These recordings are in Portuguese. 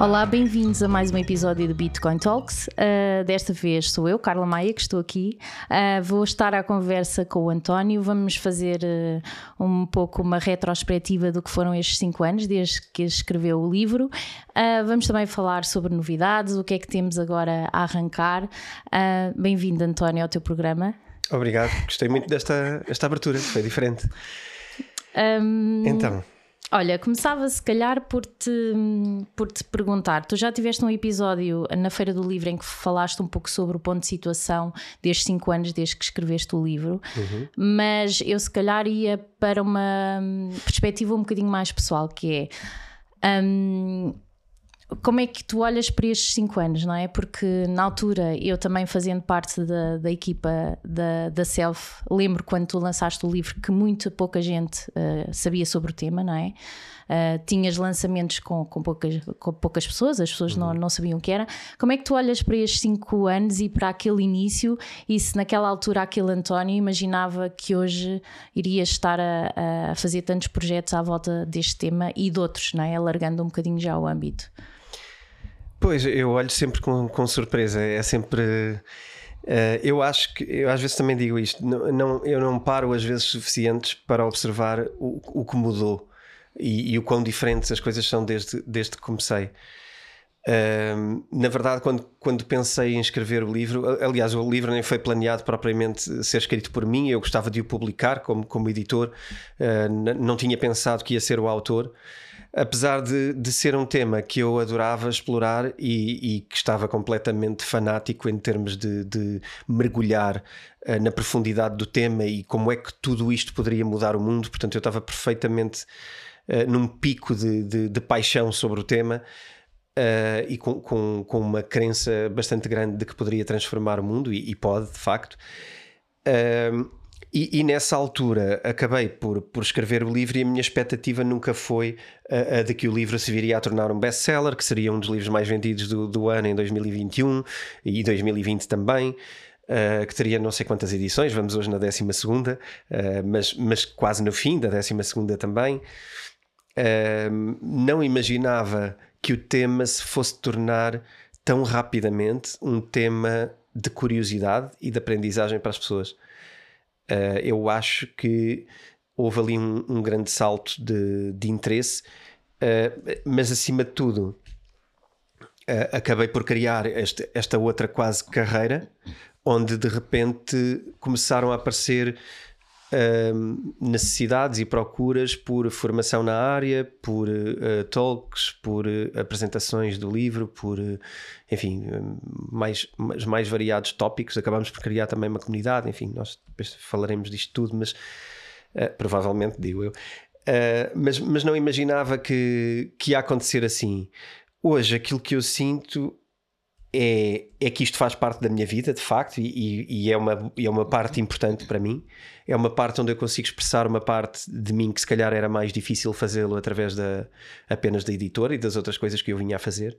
Olá, bem-vindos a mais um episódio do Bitcoin Talks. Uh, desta vez sou eu, Carla Maia, que estou aqui. Uh, vou estar à conversa com o António. Vamos fazer uh, um pouco uma retrospectiva do que foram estes cinco anos, desde que escreveu o livro. vamos também falar sobre novidades, o que é que temos agora a arrancar. Bem-vindo, António, ao teu programa. Obrigado, gostei muito desta esta abertura, foi diferente. Um... Então. Olha, começava se calhar por te, por te perguntar. Tu já tiveste um episódio na Feira do Livro em que falaste um pouco sobre o ponto de situação destes cinco anos desde que escreveste o livro, uhum. mas eu se calhar ia para uma perspectiva um bocadinho mais pessoal, que é. Um, como é que tu olhas para estes cinco anos, não é? Porque na altura, eu também fazendo parte da, da equipa da, da Self, lembro quando tu lançaste o livro que muito pouca gente uh, sabia sobre o tema, não é? Uh, tinhas lançamentos com, com, poucas, com poucas pessoas, as pessoas uhum. não, não sabiam o que era. Como é que tu olhas para estes cinco anos e para aquele início? E se naquela altura aquele António imaginava que hoje iria estar a, a fazer tantos projetos à volta deste tema e de outros, não é? Alargando um bocadinho já o âmbito. Pois, eu olho sempre com, com surpresa. É sempre. Uh, eu acho que eu às vezes também digo isto. Não, não, eu não paro às vezes suficientes para observar o, o que mudou e, e, o quão diferentes as coisas são desde, desde que comecei. Na verdade, quando, quando pensei em escrever o livro, aliás, o livro nem foi planeado propriamente ser escrito por mim, eu gostava de o publicar como, como editor, uh, não tinha pensado que ia ser o autor apesar de, de ser um tema que eu adorava explorar e, e que estava completamente fanático em termos de, de mergulhar uh, na profundidade do tema e como é que tudo isto poderia mudar o mundo, portanto, eu estava perfeitamente uh, num pico de, de, de, paixão sobre o tema. Uh, e com, com, com, uma crença bastante grande de que poderia transformar o mundo, e, e pode, de facto. Uh, e, e, nessa altura acabei por, por escrever o livro e a minha expectativa nunca foi a, a de que o livro se viria a tornar um best-seller, que seria um dos livros mais vendidos do, do ano em 2021 e 2020 também. Uh, que teria não sei quantas edições, vamos hoje na 12 segunda, uh, mas, mas quase no fim da 12 segunda também. Não imaginava que o tema se fosse tornar tão rapidamente um tema de curiosidade e de aprendizagem para as pessoas. Uh, eu acho que houve ali um, um grande salto de, de interesse, uh, mas acima de tudo, uh, acabei por criar este, esta outra quase carreira, onde de repente começaram a aparecer necessidades e procuras por formação na área, por uh, talks, por uh, apresentações do livro, por, uh, enfim, mais, mais, mais, variados tópicos. Acabamos por criar também uma comunidade, enfim, nós depois falaremos disto tudo, mas provavelmente, digo eu. mas, mas não imaginava que, que ia acontecer assim. Hoje, aquilo que eu sinto é, é que isto faz parte da minha vida, de facto, e, e, é, uma, é uma parte importante para mim. É uma parte onde eu consigo expressar uma parte de mim que se calhar era mais difícil fazê-lo através da, apenas da editora e das outras coisas que eu vinha a fazer.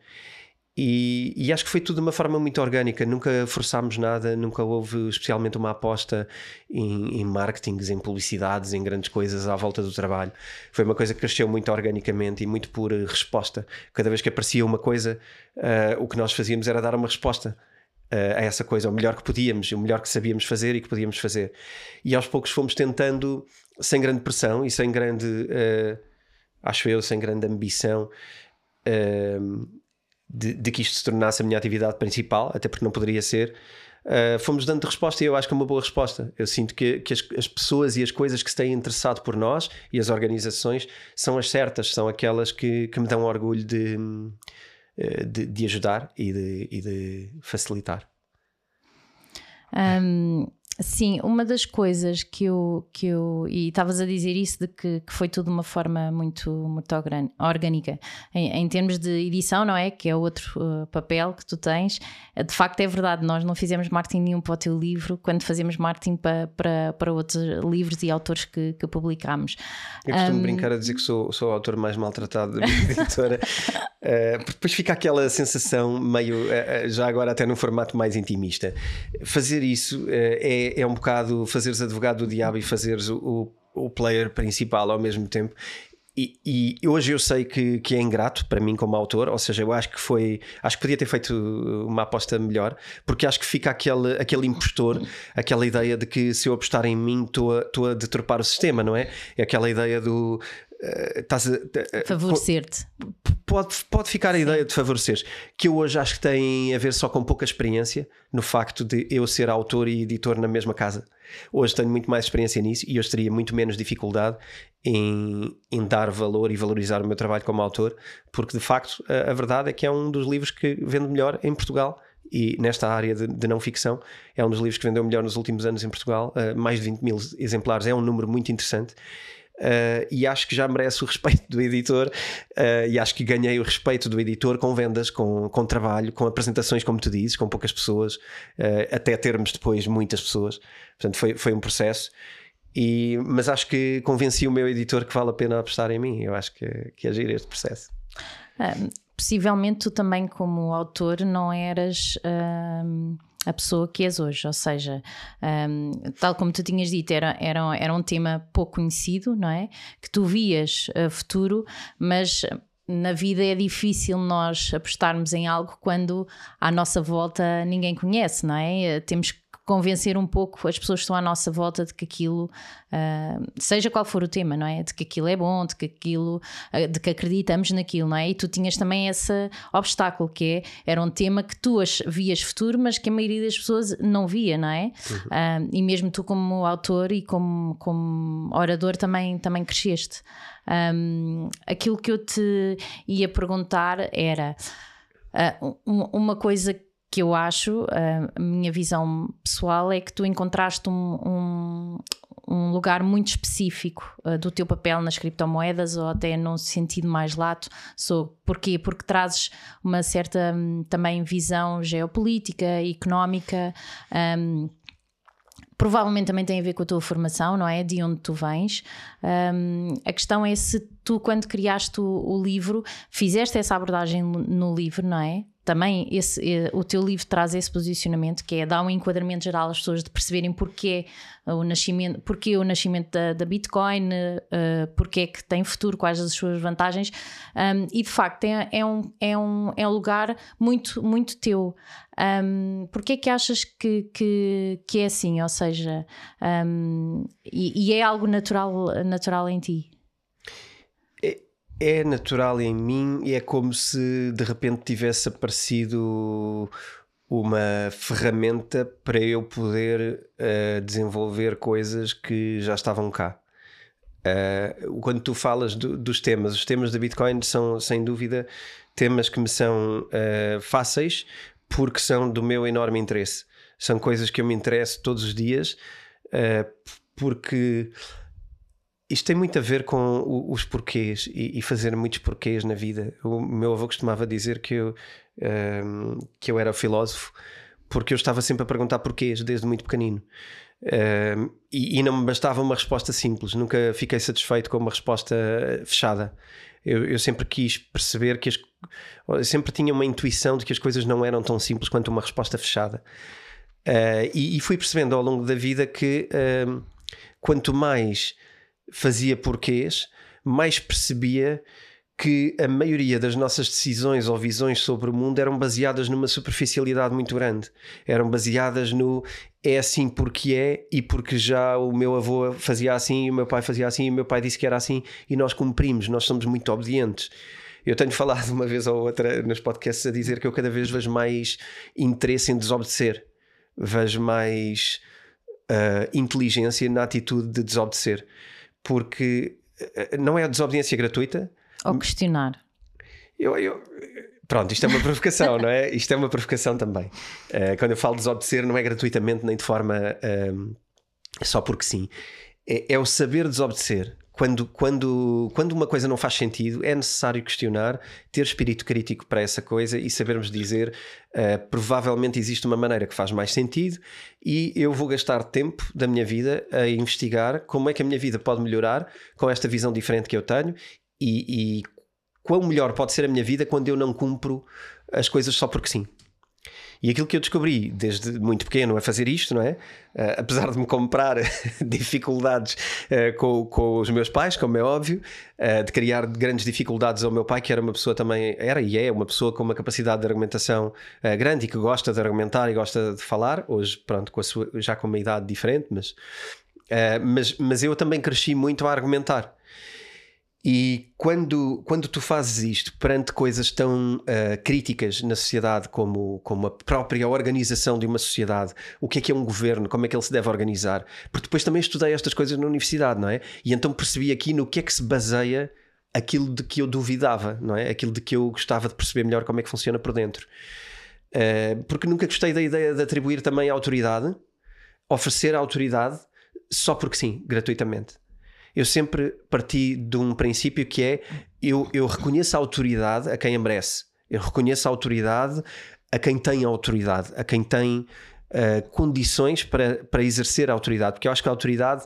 E, e, acho que foi tudo de uma forma muito orgânica, nunca forçámos nada, nunca houve especialmente uma aposta em, em marketings, em publicidades, em grandes coisas à volta do trabalho. Foi uma coisa que cresceu muito organicamente e muito por resposta. Cada vez que aparecia uma coisa, uh, o que nós fazíamos era dar uma resposta. Uh, a essa coisa, o melhor que podíamos, o melhor que sabíamos fazer e que podíamos fazer. E aos poucos fomos tentando, sem grande pressão e sem grande, uh, acho eu, sem grande ambição, de, de, que isto se tornasse a minha atividade principal, até porque não poderia ser. Uh, fomos dando resposta e eu acho que é uma boa resposta. Eu sinto que, que as, as, pessoas e as coisas que se têm interessado por nós e as organizações são as certas, são aquelas que, que me dão orgulho de, ah, de, de ajudar e de, e de facilitar. Um, Sim, uma das coisas que eu. Que eu e estavas a dizer isso de que, que, foi tudo de uma forma muito, muito orgânica. Em, em, termos de edição, não é? Que é outro uh, papel que tu tens. De facto, é verdade, nós não fizemos marketing nenhum para o teu livro quando fazemos marketing para, para, para outros livros e autores que, que publicámos. Eu costumo um... brincar a dizer que sou, sou o autor mais maltratado da minha editora. Uh, depois fica aquela sensação meio, uh, já agora até num formato mais intimista. Fazer isso uh, é, é um bocado fazeres advogado do diabo e fazeres o, o, player principal ao mesmo tempo. e, e, hoje eu sei que, que é ingrato para mim como autor, ou seja, eu acho que foi, acho que podia ter feito uma aposta melhor, porque acho que fica aquele, aquele impostor, aquela ideia de que se eu apostar em mim estou a, estou a deturpar o sistema, não é? É aquela ideia do uh, a, uh, favorecer-te. Pode, pode ficar a ideia de favorecer que eu hoje acho que tem a ver só com pouca experiência no facto de eu ser autor e editor na mesma casa. Hoje tenho muito mais experiência nisso e hoje teria muito menos dificuldade em, em, dar valor e valorizar o meu trabalho como autor, porque de facto a, a, verdade é que é um dos livros que vende melhor em Portugal e nesta área de, de, não ficção é um dos livros que vendeu melhor nos últimos anos em Portugal, uh, mais de 20 mil exemplares, é um número muito interessante. Uh, e acho que já merece o respeito do editor uh, e acho que ganhei o respeito do editor com vendas, com, com trabalho, com apresentações, como tu dizes, com poucas pessoas, uh, até termos depois muitas pessoas. Portanto, foi, foi um processo. E, mas acho que convenci o meu editor que vale a pena apostar em mim. Eu acho que, que agir este processo. possivelmente tu também, como autor, não eras a pessoa que és hoje. Ou seja, um, tal como tu tinhas dito, era, era, era um tema pouco conhecido, não é? Que tu vias uh, futuro, mas na vida é difícil nós apostarmos em algo quando à nossa volta ninguém conhece, não é? Temos que convencer um pouco as pessoas que estão à nossa volta de que aquilo, uh, seja qual for o tema, não é? De que aquilo é bom, de que aquilo, uh, de que acreditamos naquilo, não é? E tu tinhas também esse obstáculo que é, era um tema que tu vias futuro, mas que a maioria das pessoas não via, não é? Uhum. Uh, e mesmo tu como autor e como, como orador também, também cresceste. Um, aquilo que eu te ia perguntar era uma coisa que eu acho, a minha visão pessoal é que tu encontraste um, um, um lugar muito específico uh, do teu papel nas criptomoedas ou até num sentido mais lato. So, porquê? Porque trazes uma certa um, também visão geopolítica, económica. Um, provavelmente também tem a ver com a tua formação, não é? De onde tu vens. Um, a questão é se tu, quando criaste o, o, livro, fizeste essa abordagem no livro, não é? Também esse, eh, o teu livro traz esse posicionamento que é dar um enquadramento geral às pessoas de perceberem porque o nascimento, porque o nascimento da, da Bitcoin, uh, porque é que tem futuro, quais as suas vantagens um, e de facto é, é, um, é, um, é um lugar muito, muito teu. Um, porque é que achas que, que, que é assim? Ou seja, um, e, e é algo natural, natural em ti? É natural em mim e é como se de repente tivesse aparecido uma ferramenta para eu poder uh, desenvolver coisas que já estavam cá. Uh, quando tu falas do, dos temas, os temas da Bitcoin são sem dúvida temas que me são uh, fáceis porque são do meu enorme interesse. São coisas que eu me interesso todos os dias porque isto tem muito a ver com os porquês e, fazer muitos porquês na vida. O meu avô costumava dizer que eu, um, ehm, que eu era filósofo porque eu estava sempre a perguntar porquês desde muito pequenino. Um, ehm, e, e, não me bastava uma resposta simples, nunca fiquei satisfeito com uma resposta fechada. Eu, eu sempre quis perceber que as, sempre tinha uma intuição de que as coisas não eram tão simples quanto uma resposta fechada. Uh, e, e, fui percebendo ao longo da vida que uh, quanto mais fazia porquês, mais percebia que a maioria das nossas decisões ou visões sobre o mundo eram baseadas numa superficialidade muito grande. Eram baseadas no é assim porque é e porque já o meu avô fazia assim e o meu pai fazia assim e o meu pai disse que era assim e nós cumprimos, nós somos muito obedientes. Eu tenho falado uma vez ou outra nos podcasts a dizer que eu cada vez vejo mais interesse em desobedecer, vejo mais uh, inteligência na atitude de desobedecer porque eh, não é a desobediência gratuita. Ou questionar. Eu, eu, pronto, isto é uma provocação, não é? Isto é uma provocação também. Uh, quando eu falo de desobedecer, não é gratuitamente nem de forma uh, só porque sim. É, é o saber desobedecer quando, quando, quando uma coisa não faz sentido, é necessário questionar, ter espírito crítico para essa coisa e sabermos dizer uh, provavelmente existe uma maneira que faz mais sentido e eu vou gastar tempo da minha vida a investigar como é que a minha vida pode melhorar com esta visão diferente que eu tenho e, e quão melhor pode ser a minha vida quando eu não cumpro as coisas só porque sim. E aquilo que eu descobri desde muito pequeno a fazer isto, não é? Uh, apesar de me comprar dificuldades uh, com, com os meus pais, como é óbvio, uh, de criar grandes dificuldades ao meu pai, que era uma pessoa também, era e é uma pessoa com uma capacidade de argumentação grande e que gosta de argumentar e gosta de falar. Hoje, pronto, com sua, já com uma idade diferente, mas, mas, mas eu também cresci muito a argumentar. E quando, quando tu fazes isto perante coisas tão uh, críticas na sociedade como, como a própria organização de uma sociedade, o que é que é um governo, como é que ele se deve organizar, porque depois também estudei estas coisas na universidade, não é? E então percebi aqui no que é que se baseia aquilo de que eu duvidava, não é? Aquilo de que eu gostava de perceber melhor como é que funciona por dentro. Uh, porque nunca gostei da ideia de atribuir também autoridade, oferecer autoridade só porque sim, gratuitamente eu sempre parti de um princípio que é eu, eu reconheço a autoridade a quem merece, eu reconheço a autoridade a quem tem autoridade, a quem tem uh, condições para, para exercer a autoridade, porque eu acho que a autoridade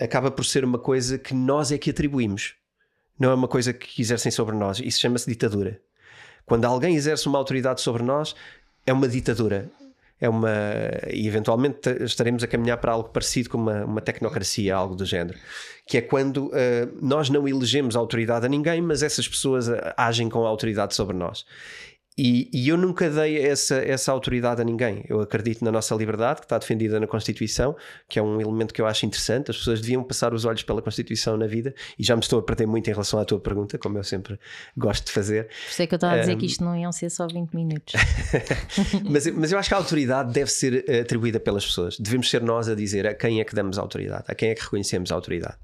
acaba por ser uma coisa que nós é que atribuímos, não é uma coisa que exercem sobre nós. Isso chama-se ditadura. Quando alguém exerce uma autoridade sobre nós, é uma ditadura é uma. E eventualmente estaremos a caminhar para algo parecido com uma, uma tecnocracia, algo do género. Que é quando uh, nós não elegemos autoridade a ninguém, mas essas pessoas eh, agem com autoridade sobre nós. E, e, eu nunca dei essa, essa autoridade a ninguém. Eu acredito na nossa liberdade, que está defendida na Constituição, que é um elemento que eu acho interessante. As pessoas deviam passar os olhos pela Constituição na vida, e já me estou a perder muito em relação à tua pergunta, como eu sempre gosto de fazer. Por isso é que eu estava a dizer um... que isto não iam ser só 20 minutos. mas, mas eu acho que a autoridade deve ser eh, atribuída pelas pessoas. Devemos ser nós a dizer a quem é que damos autoridade, a quem é que reconhecemos a autoridade.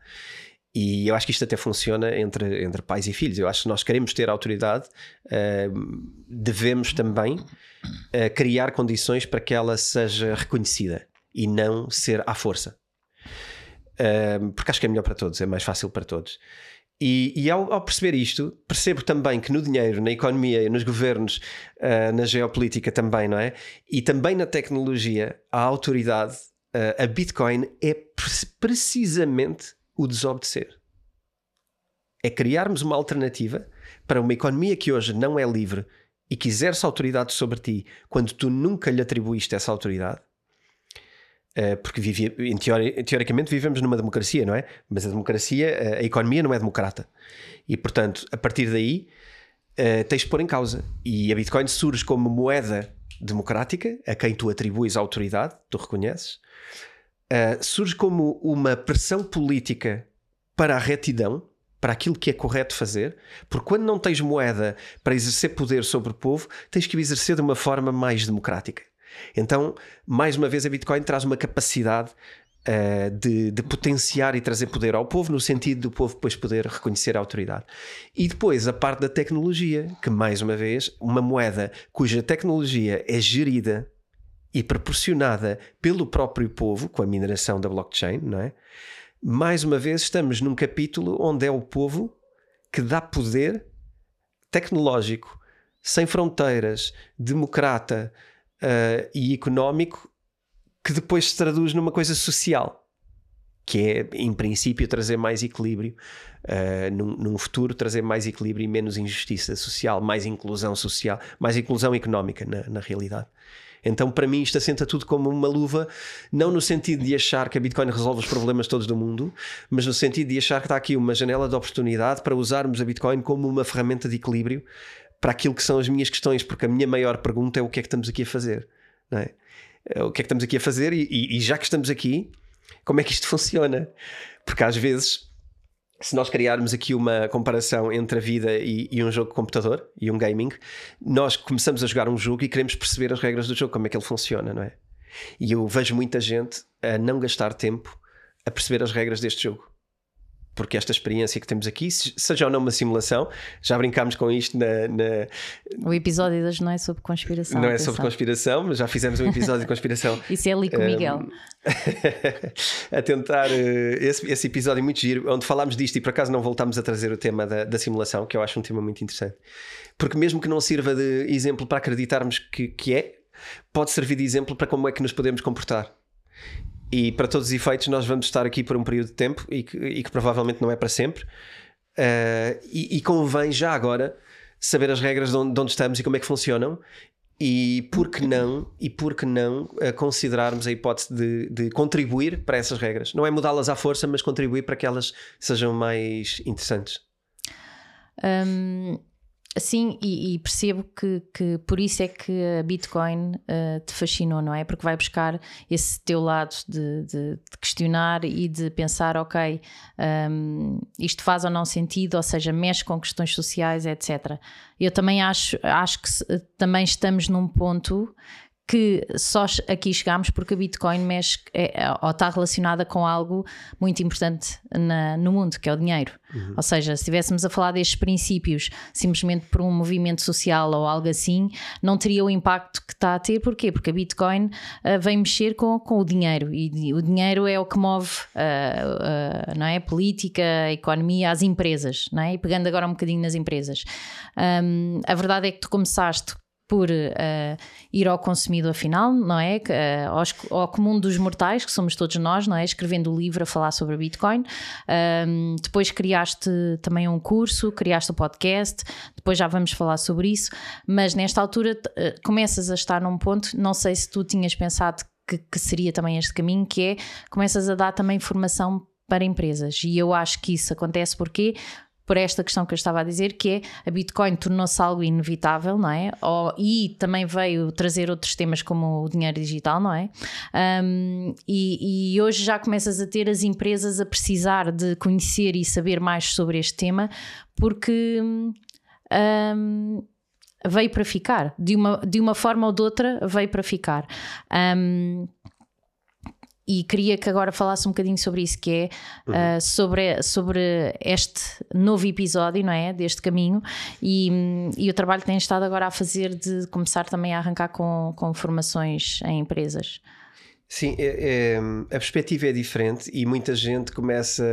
E eu acho que isto até funciona entre, entre pais e filhos. Eu acho que se nós queremos ter autoridade, uh, devemos também uh, criar condições para que ela seja reconhecida e não ser à força. Uh, porque acho que é melhor para todos, é mais fácil para todos. E, e ao, ao, perceber isto, percebo também que no dinheiro, na economia, nos governos, na geopolítica também, não é? E também na tecnologia, a autoridade, a Bitcoin é precisamente o desobedecer. É criarmos uma alternativa para uma economia que hoje não é livre e que exerce autoridade sobre ti quando tu nunca lhe atribuíste essa autoridade. Uh, porque teoricamente vivemos numa democracia, não é? Mas a democracia, uh, a economia não é democrata. E portanto, a partir daí, uh, tens de pôr em causa. E a Bitcoin surge como moeda democrática, a quem tu atribuis a autoridade, tu reconheces, uh, surge como uma pressão política para a retidão, para aquilo que é correto fazer, porque quando não tens moeda para exercer poder sobre o povo, tens que o exercer de uma forma mais democrática. Então, mais uma vez, a Bitcoin traz uma capacidade uh, de, de, potenciar e trazer poder ao povo, no sentido do povo depois poder reconhecer a autoridade. E depois a parte da tecnologia, que mais uma vez, uma moeda cuja tecnologia é gerida e proporcionada pelo próprio povo, com a mineração da blockchain, não é? Mais uma vez, estamos num capítulo onde é o povo que dá poder tecnológico, sem fronteiras, democrata uh, e económico, que depois se traduz numa coisa social, que é, em princípio, trazer mais equilíbrio, uh, num, num, futuro, trazer mais equilíbrio e menos injustiça social, mais inclusão social, mais inclusão económica, na, na realidade. Então, para mim, isto assenta tudo como uma luva, não no sentido de achar que a Bitcoin resolve os problemas todos do mundo, mas no sentido de achar que está aqui uma janela de oportunidade para usarmos a Bitcoin como uma ferramenta de equilíbrio para aquilo que são as minhas questões, porque a minha maior pergunta é o que é que estamos aqui a fazer, não é? é o que é que estamos aqui a fazer e, e, e já que estamos aqui, como é que isto funciona? Porque às vezes se nós criarmos aqui uma comparação entre a vida e, e, um jogo de computador e um gaming, nós começamos a jogar um jogo e queremos perceber as regras do jogo, como é que ele funciona, não é? E eu vejo muita gente a não gastar tempo a perceber as regras deste jogo porque esta experiência que temos aqui, seja ou não uma simulação, já brincámos com isto na, na... O episódio de hoje não é sobre conspiração. Não é sobre conspiração, mas já fizemos um episódio de conspiração. Isso é ali com o Miguel. a tentar uh, esse, esse, episódio muito giro, onde falámos disto e por acaso não voltámos a trazer o tema da, da, simulação, que eu acho um tema muito interessante. Porque mesmo que não sirva de exemplo para acreditarmos que, que é, pode servir de exemplo para como é que nos podemos comportar. E para todos os efeitos, nós vamos estar aqui por um período de tempo e que, e que provavelmente não é para sempre. Uh, e, e, convém já agora saber as regras de onde, de onde, estamos e como é que funcionam E por que não, e por que não uh, considerarmos a hipótese de, de, contribuir para essas regras? Não é mudá-las à força, mas contribuir para que elas sejam mais interessantes. Um, Sim, e, e, percebo que, que por isso é que a Bitcoin uh, te fascinou, não é? Porque vai buscar esse teu lado de, de, de questionar e de pensar, ok, um, isto faz ou não sentido, ou seja, mexe com questões sociais, etc. Eu também acho, acho que também estamos num ponto que só aqui chegamos porque a Bitcoin mexe é, é, ou está relacionada com algo muito importante na, no mundo, que é o dinheiro. Uhum. Ou seja, se estivéssemos a falar destes princípios simplesmente por um movimento social ou algo assim, não teria o impacto que está a ter. Porquê? Porque a Bitcoin uh, vem mexer com, com o dinheiro e o dinheiro é o que move uh, uh, não é? a política, a economia, as empresas. Não é? E pegando agora um bocadinho nas empresas, um, a verdade é que tu começaste por uh, ir ao consumidor final, não é? Uh, aos, ao comum dos mortais, que somos todos nós, não é? Escrevendo o livro a falar sobre Bitcoin. Um, depois criaste também um curso, criaste o um podcast, depois já vamos falar sobre isso, mas nesta altura uh, começas a estar num ponto, não sei se tu tinhas pensado que, que seria também este caminho, que é começas a dar também formação para empresas. E eu acho que isso acontece porque por esta questão que eu estava a dizer, que é a Bitcoin tornou-se algo inevitável, não é? Ou, e também veio trazer outros temas como o dinheiro digital, não é? Um, e, e, hoje já começas a ter as empresas a precisar de conhecer e saber mais sobre este tema, porque. Um, veio para ficar, de uma, de uma forma ou de outra veio para ficar. Um, e queria que agora falasse um bocadinho sobre isso, que é uhum. uh, sobre, sobre este novo episódio, não é? Deste caminho e, e o trabalho que tem estado agora a fazer de começar também a arrancar com, com formações em empresas. Sim, é, é, a perspectiva é diferente e muita gente começa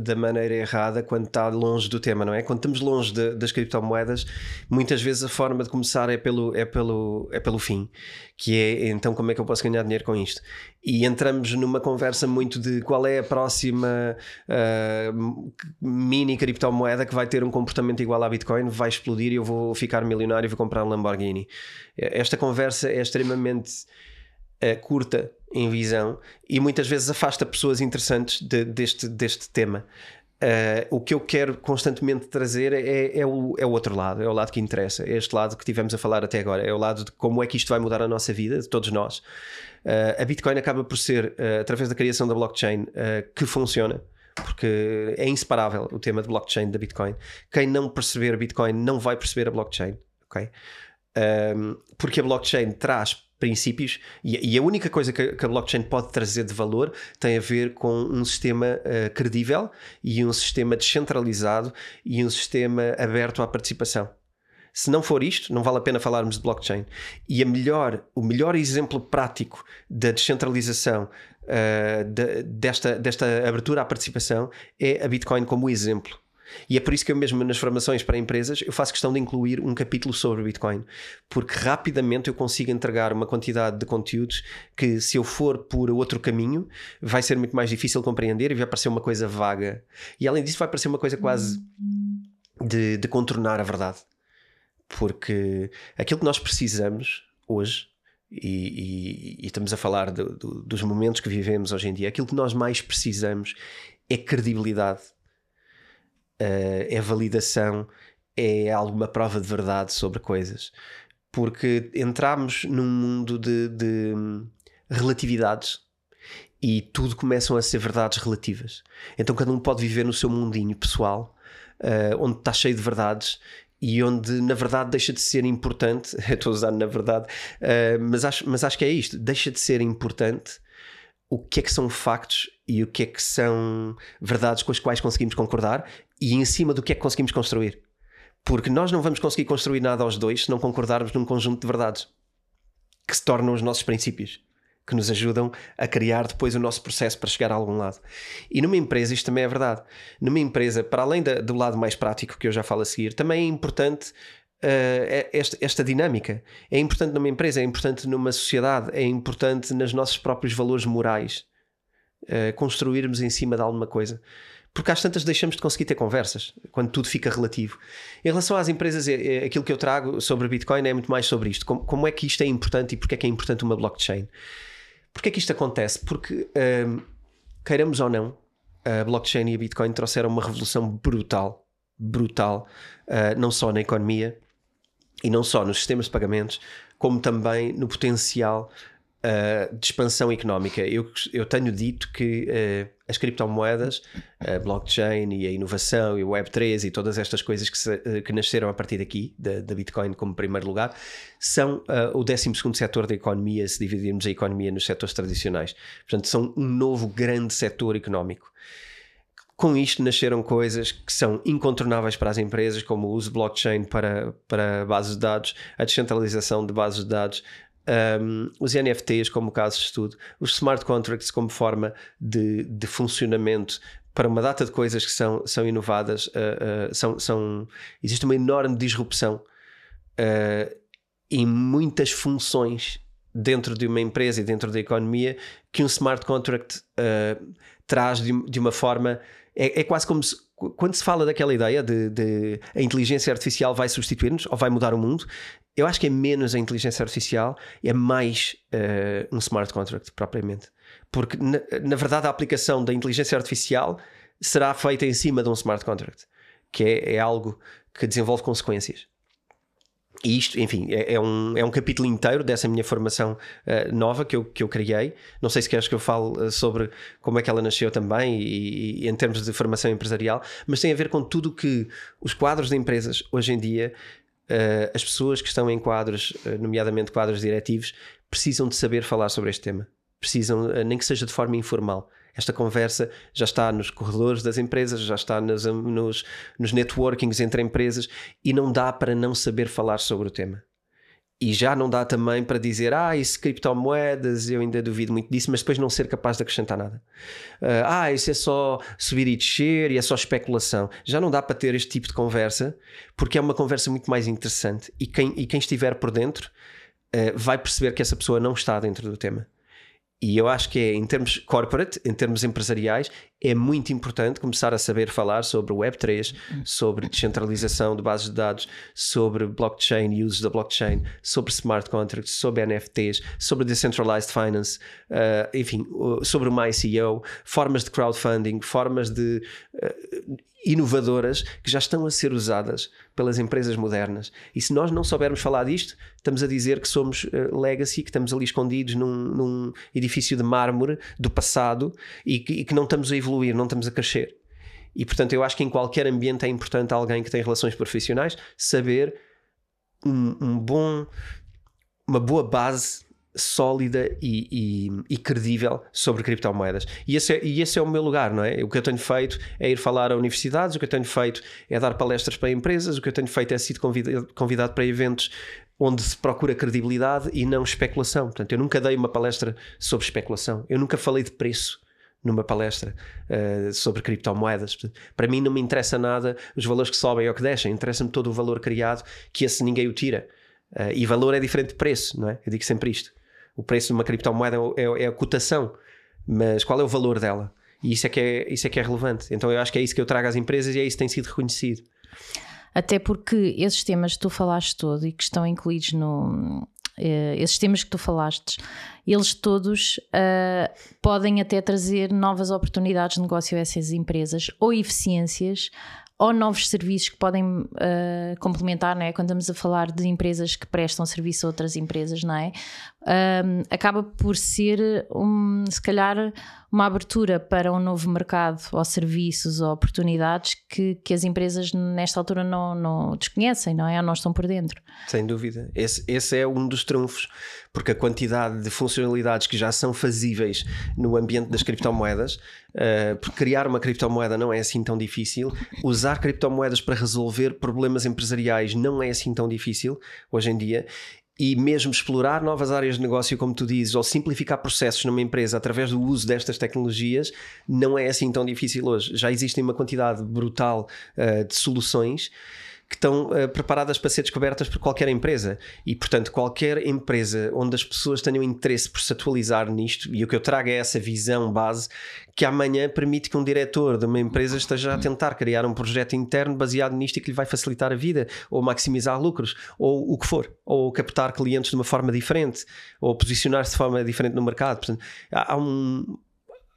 da maneira errada quando está longe do tema, não é? Quando estamos longe de, das criptomoedas, muitas vezes a forma de começar é pelo, é, pelo, é pelo fim, que é então como é que eu posso ganhar dinheiro com isto? E entramos numa conversa muito de qual é a próxima uh, mini criptomoeda que vai ter um comportamento igual à Bitcoin, vai explodir e eu vou ficar milionário e vou comprar um Lamborghini. Esta conversa é extremamente uh, curta em visão e muitas vezes afasta pessoas interessantes de, deste, deste tema. Uh, o que eu quero constantemente trazer é, é, o, é o outro lado, é o lado que interessa, é este lado que tivemos a falar até agora, é o lado de como é que isto vai mudar a nossa vida, de todos nós. Uh, a Bitcoin acaba por ser, uh, através da criação da blockchain, que funciona, porque é inseparável o tema de blockchain da Bitcoin. Quem não perceber a Bitcoin não vai perceber a blockchain, ok? Um, porque a blockchain traz princípios e, e, a única coisa que, que, a blockchain pode trazer de valor tem a ver com um sistema uh, credível e um sistema descentralizado e um sistema aberto à participação. Se não for isto, não vale a pena falarmos de blockchain. E a melhor, o melhor exemplo prático da descentralização uh, de, desta, desta abertura à participação é a Bitcoin como exemplo. E é por isso que eu mesmo nas formações para empresas eu faço questão de incluir um capítulo sobre Bitcoin, porque rapidamente eu consigo entregar uma quantidade de conteúdos que se eu for por outro caminho vai ser muito mais difícil compreender e vai parecer uma coisa vaga. E além disso vai parecer uma coisa quase de, de contornar a verdade. Porque aquilo que nós precisamos hoje e, e, e, estamos a falar do, do, dos momentos que vivemos hoje em dia, aquilo que nós mais precisamos é credibilidade é validação, é alguma prova de verdade sobre coisas. Porque entramos num mundo de, de relatividades e tudo começam a ser verdades relativas. Então cada um pode viver no seu mundinho pessoal, uh, onde está cheio de verdades e onde na verdade deixa de ser importante. Estou a usar na verdade, uh, mas, acho, mas acho que é isto: deixa de ser importante o que é que são factos e o que é que são verdades com as quais conseguimos concordar e em cima do que é que conseguimos construir. Porque nós não vamos conseguir construir nada aos dois se não concordarmos num conjunto de verdades que se tornam os nossos princípios, que nos ajudam a criar depois o nosso processo para chegar a algum lado. E numa empresa isto também é verdade. Numa empresa, para além da, do lado mais prático que eu já falo a seguir, também é importante Uh, esta, esta, dinâmica. É importante numa empresa, é importante numa sociedade, é importante nos nossos próprios valores morais uh, construirmos em cima de alguma coisa. Porque às tantas deixamos de conseguir ter conversas quando tudo fica relativo. Em relação às empresas, é, é, aquilo que eu trago sobre Bitcoin é muito mais sobre isto. Como, como, é que isto é importante e porque é que é importante uma blockchain? Porque é que isto acontece? Porque, hum, queiramos ou não, a blockchain e a Bitcoin trouxeram uma revolução brutal, brutal, uh, não só na economia e não só nos sistemas de pagamentos, como também no potencial uh, de expansão económica. Eu, eu tenho dito que uh, as criptomoedas, a blockchain e a inovação e o Web3 e todas estas coisas que, se, que nasceram a partir daqui, da, da, Bitcoin como primeiro lugar, são o 12 setor da economia, se dividirmos a economia nos setores tradicionais. Portanto, são um novo grande setor económico. Com isto nasceram coisas que são incontornáveis para as empresas, como o uso de blockchain para, para bases de dados, a descentralização de bases de dados, um, os NFTs como caso de estudo, os smart contracts como forma de, de funcionamento para uma data de coisas que são, são inovadas, uh, uh, são, são, existe uma enorme disrupção uh, em muitas funções dentro de uma empresa e dentro da economia que um smart contract traz de, de uma forma. É, é quase como se quando se fala daquela ideia de, de a inteligência artificial vai substituir-nos ou vai mudar o mundo, eu acho que é menos a inteligência artificial, é mais uh, um smart contract propriamente. Porque, na, na, verdade, a aplicação da inteligência artificial será feita em cima de um smart contract, que é, é algo que desenvolve consequências. E isto, enfim, é, é, um, é um capítulo inteiro dessa minha formação uh, nova que eu, que eu criei. Não sei se queres que eu fale uh, sobre como é que ela nasceu também e, e, em termos de formação empresarial, mas tem a ver com tudo que os quadros de empresas hoje em dia, uh, as pessoas que estão em quadros, nomeadamente quadros diretivos, precisam de saber falar sobre este tema. Precisam, nem que seja de forma informal. Esta conversa já está nos corredores das empresas, já está nos, nos, nos networkings entre empresas e não dá para não saber falar sobre o tema. E já não dá também para dizer, ah, isso criptomoedas, eu ainda duvido muito disso, mas depois não ser capaz de acrescentar nada. Uh, ah, isso é só subir e descer e é só especulação. Já não dá para ter este tipo de conversa, porque é uma conversa muito mais interessante. E quem, e quem estiver por dentro uh, vai perceber que essa pessoa não está dentro do tema. E eu acho que é, em termos corporate, em termos empresariais, é muito importante começar a saber falar sobre Web3, sobre descentralização de bases de dados, sobre blockchain e usos da blockchain, sobre smart contracts, sobre NFTs, sobre decentralized finance, uh, enfim, sobre o MyCEO, formas de crowdfunding, formas de uh, inovadoras que já estão a ser usadas pelas empresas modernas. E se nós não soubermos falar disto, estamos a dizer que somos uh, legacy, que estamos ali escondidos num, num edifício de mármore do passado e que, e que não estamos a evoluir, não estamos a crescer. E portanto, eu acho que em qualquer ambiente é importante alguém que tem relações profissionais saber um, um bom, uma boa base sólida e, e, e, credível sobre criptomoedas. E esse, é, e esse é o meu lugar, não é? O que eu tenho feito é ir falar a universidades, o que eu tenho feito é dar palestras para empresas, o que eu tenho feito é ser convidado, convidado para eventos onde se procura credibilidade e não especulação. Portanto, eu nunca dei uma palestra sobre especulação, eu nunca falei de preço numa palestra uh, sobre criptomoedas. Para mim não me interessa nada os valores que sobem ou que descem, interessa-me todo o valor criado, que esse ninguém o tira. Uh, e valor é diferente de preço, não é? Eu digo sempre isto. O preço de uma criptomoeda é, é, é, a cotação, mas qual é o valor dela? E isso é, que é, isso é que é relevante. Então eu acho que é isso que eu trago às empresas e é isso que tem sido reconhecido. Até porque esses temas que tu falaste todo e que estão incluídos no. Uh, esses temas que tu falaste, eles todos uh, podem até trazer novas oportunidades de negócio a essas empresas ou eficiências ou novos serviços que podem uh, complementar, não é? Quando estamos a falar de empresas que prestam serviço a outras empresas, não é? Um, acaba por ser, um, se calhar, uma abertura para um novo mercado ou serviços ou oportunidades que, que as empresas nesta altura não, não desconhecem, não é? Ou não estão por dentro. Sem dúvida. Esse, esse é um dos trunfos, porque a quantidade de funcionalidades que já são fazíveis no ambiente das criptomoedas, uh, criar uma criptomoeda não é assim tão difícil, usar criptomoedas para resolver problemas empresariais não é assim tão difícil hoje em dia e mesmo explorar novas áreas de negócio, como tu dizes, ou simplificar processos numa empresa através do uso destas tecnologias, não é assim tão difícil hoje. Já existem uma quantidade brutal uh, de soluções que estão uh, preparadas para ser descobertas por qualquer empresa. E, portanto, qualquer empresa onde as pessoas tenham interesse por se atualizar nisto, e o que eu trago é essa visão base que amanhã permite que um diretor de uma empresa esteja a tentar criar um projeto interno baseado nisto e que lhe vai facilitar a vida, ou maximizar lucros, ou o que for, ou captar clientes de uma forma diferente, ou posicionar-se de forma diferente no mercado. Portanto, há um,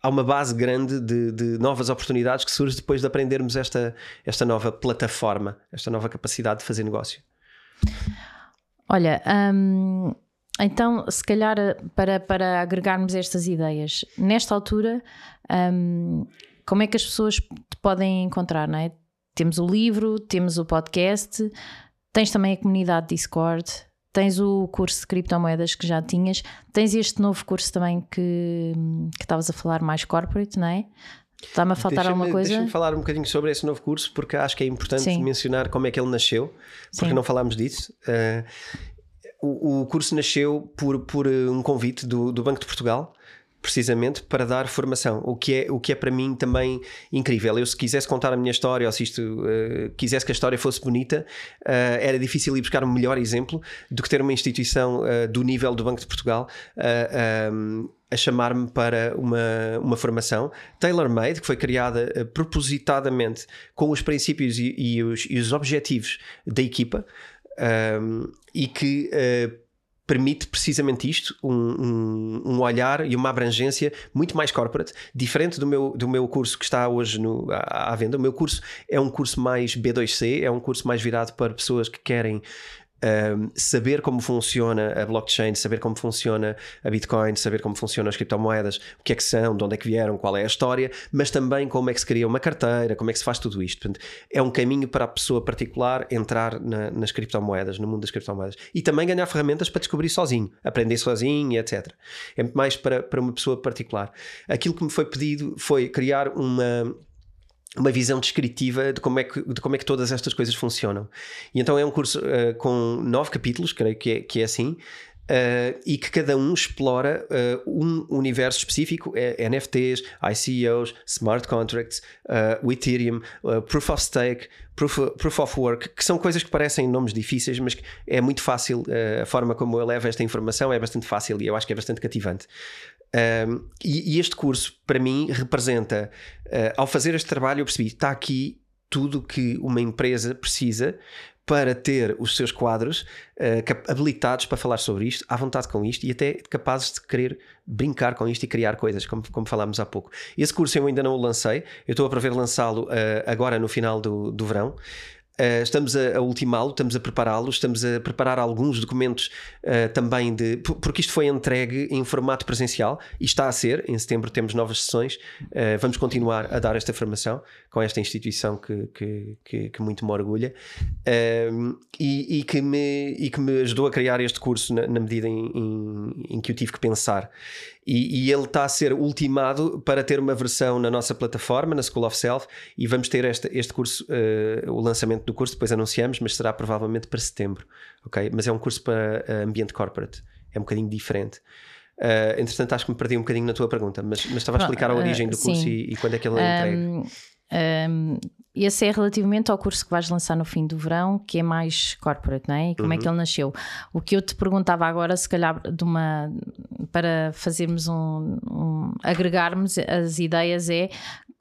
há uma base grande de, de, novas oportunidades que surge depois de aprendermos esta, esta nova plataforma, esta nova capacidade de fazer negócio. Olha, hum, então, se calhar para, para agregarmos estas ideias, nesta altura, hum, como é que as pessoas te podem encontrar, não é? Temos o livro, temos o podcast, tens também a comunidade Discord, Tens o curso de criptomoedas que já tinhas, tens este novo curso também que estavas a falar mais corporate, não é? Está-me a faltar alguma coisa? Deixa-me falar um bocadinho sobre esse novo curso, porque acho que é importante Sim. mencionar como é que ele nasceu, porque Sim. não falámos disso. Uh, o, o, curso nasceu por, por um convite do, do Banco de Portugal precisamente para dar formação, o que é, o que é para mim também incrível. Eu, se quisesse contar a minha história, ou se isto uh, quisesse que a história fosse bonita, uh, era difícil ir buscar um melhor exemplo do que ter uma instituição uh, do nível do Banco de Portugal. Um, a chamar-me para uma, uma formação tailor-made, que foi criada uh, propositadamente com os princípios e, e, os, e os, objetivos da equipa um, e que uh, permite precisamente isto, um, um, um, olhar e uma abrangência muito mais corporate, diferente do meu, do meu curso que está hoje no, à, à venda. O meu curso é um curso mais B2C, é um curso mais virado para pessoas que querem um, saber como funciona a blockchain, saber como funciona a Bitcoin, saber como funcionam as criptomoedas, o que é que são, de onde é que vieram, qual é a história, mas também como é que se cria uma carteira, como é que se faz tudo isto. Portanto, é um caminho para a pessoa particular entrar na, nas criptomoedas, no mundo das criptomoedas. E também ganhar ferramentas para descobrir sozinho, aprender sozinho etc. É mais para, para uma pessoa particular. Aquilo que me foi pedido foi criar uma uma visão descritiva de como, é que, de como é que todas estas coisas funcionam. E então é um curso uh, com nove capítulos, creio que é, que é assim, Uh, e que cada um explora uh, um universo específico, é NFTs, ICOs, smart contracts, o Ethereum, Proof of Stake, proof, proof of Work, que são coisas que parecem nomes difíceis, mas que é muito fácil, a forma como eu levo esta informação é bastante fácil e eu acho que é bastante cativante. Um, e, e, este curso, para mim, representa, uh, ao fazer este trabalho, eu percebi, está aqui tudo que uma empresa precisa para ter os seus quadros uh, habilitados para falar sobre isto, à vontade com isto e até capazes de querer brincar com isto e criar coisas, como, como falámos há pouco. Esse curso eu ainda não o lancei, eu estou a prever lançá-lo uh, agora no final do, do verão. Uh, estamos a, a ultimá-lo, estamos a prepará-lo, estamos a preparar alguns documentos uh, também de. Porque isto foi entregue em formato presencial e está a ser. Em setembro temos novas sessões. Uh, vamos continuar a dar esta formação com esta instituição que, que, que, que muito me orgulha e, e, que me, e que me ajudou a criar este curso na, na medida em, em, em que eu tive que pensar. E, e, ele está a ser ultimado para ter uma versão na nossa plataforma, na School of Self, e vamos ter este, este curso, uh, o lançamento do curso, depois anunciamos, mas será provavelmente para setembro, ok? Mas é um curso para uh, ambiente corporate, é um bocadinho diferente. Uh, entretanto, acho que me perdi um bocadinho na tua pergunta, mas, mas estava a explicar a origem do curso e, e, quando é que ele é entregue. Um, esse é relativamente ao curso que vais lançar no fim do verão, que é mais corporate, não é? E como uhum. é que ele nasceu? O que eu te perguntava agora, se calhar, de uma, para fazermos um, um agregarmos as ideias, é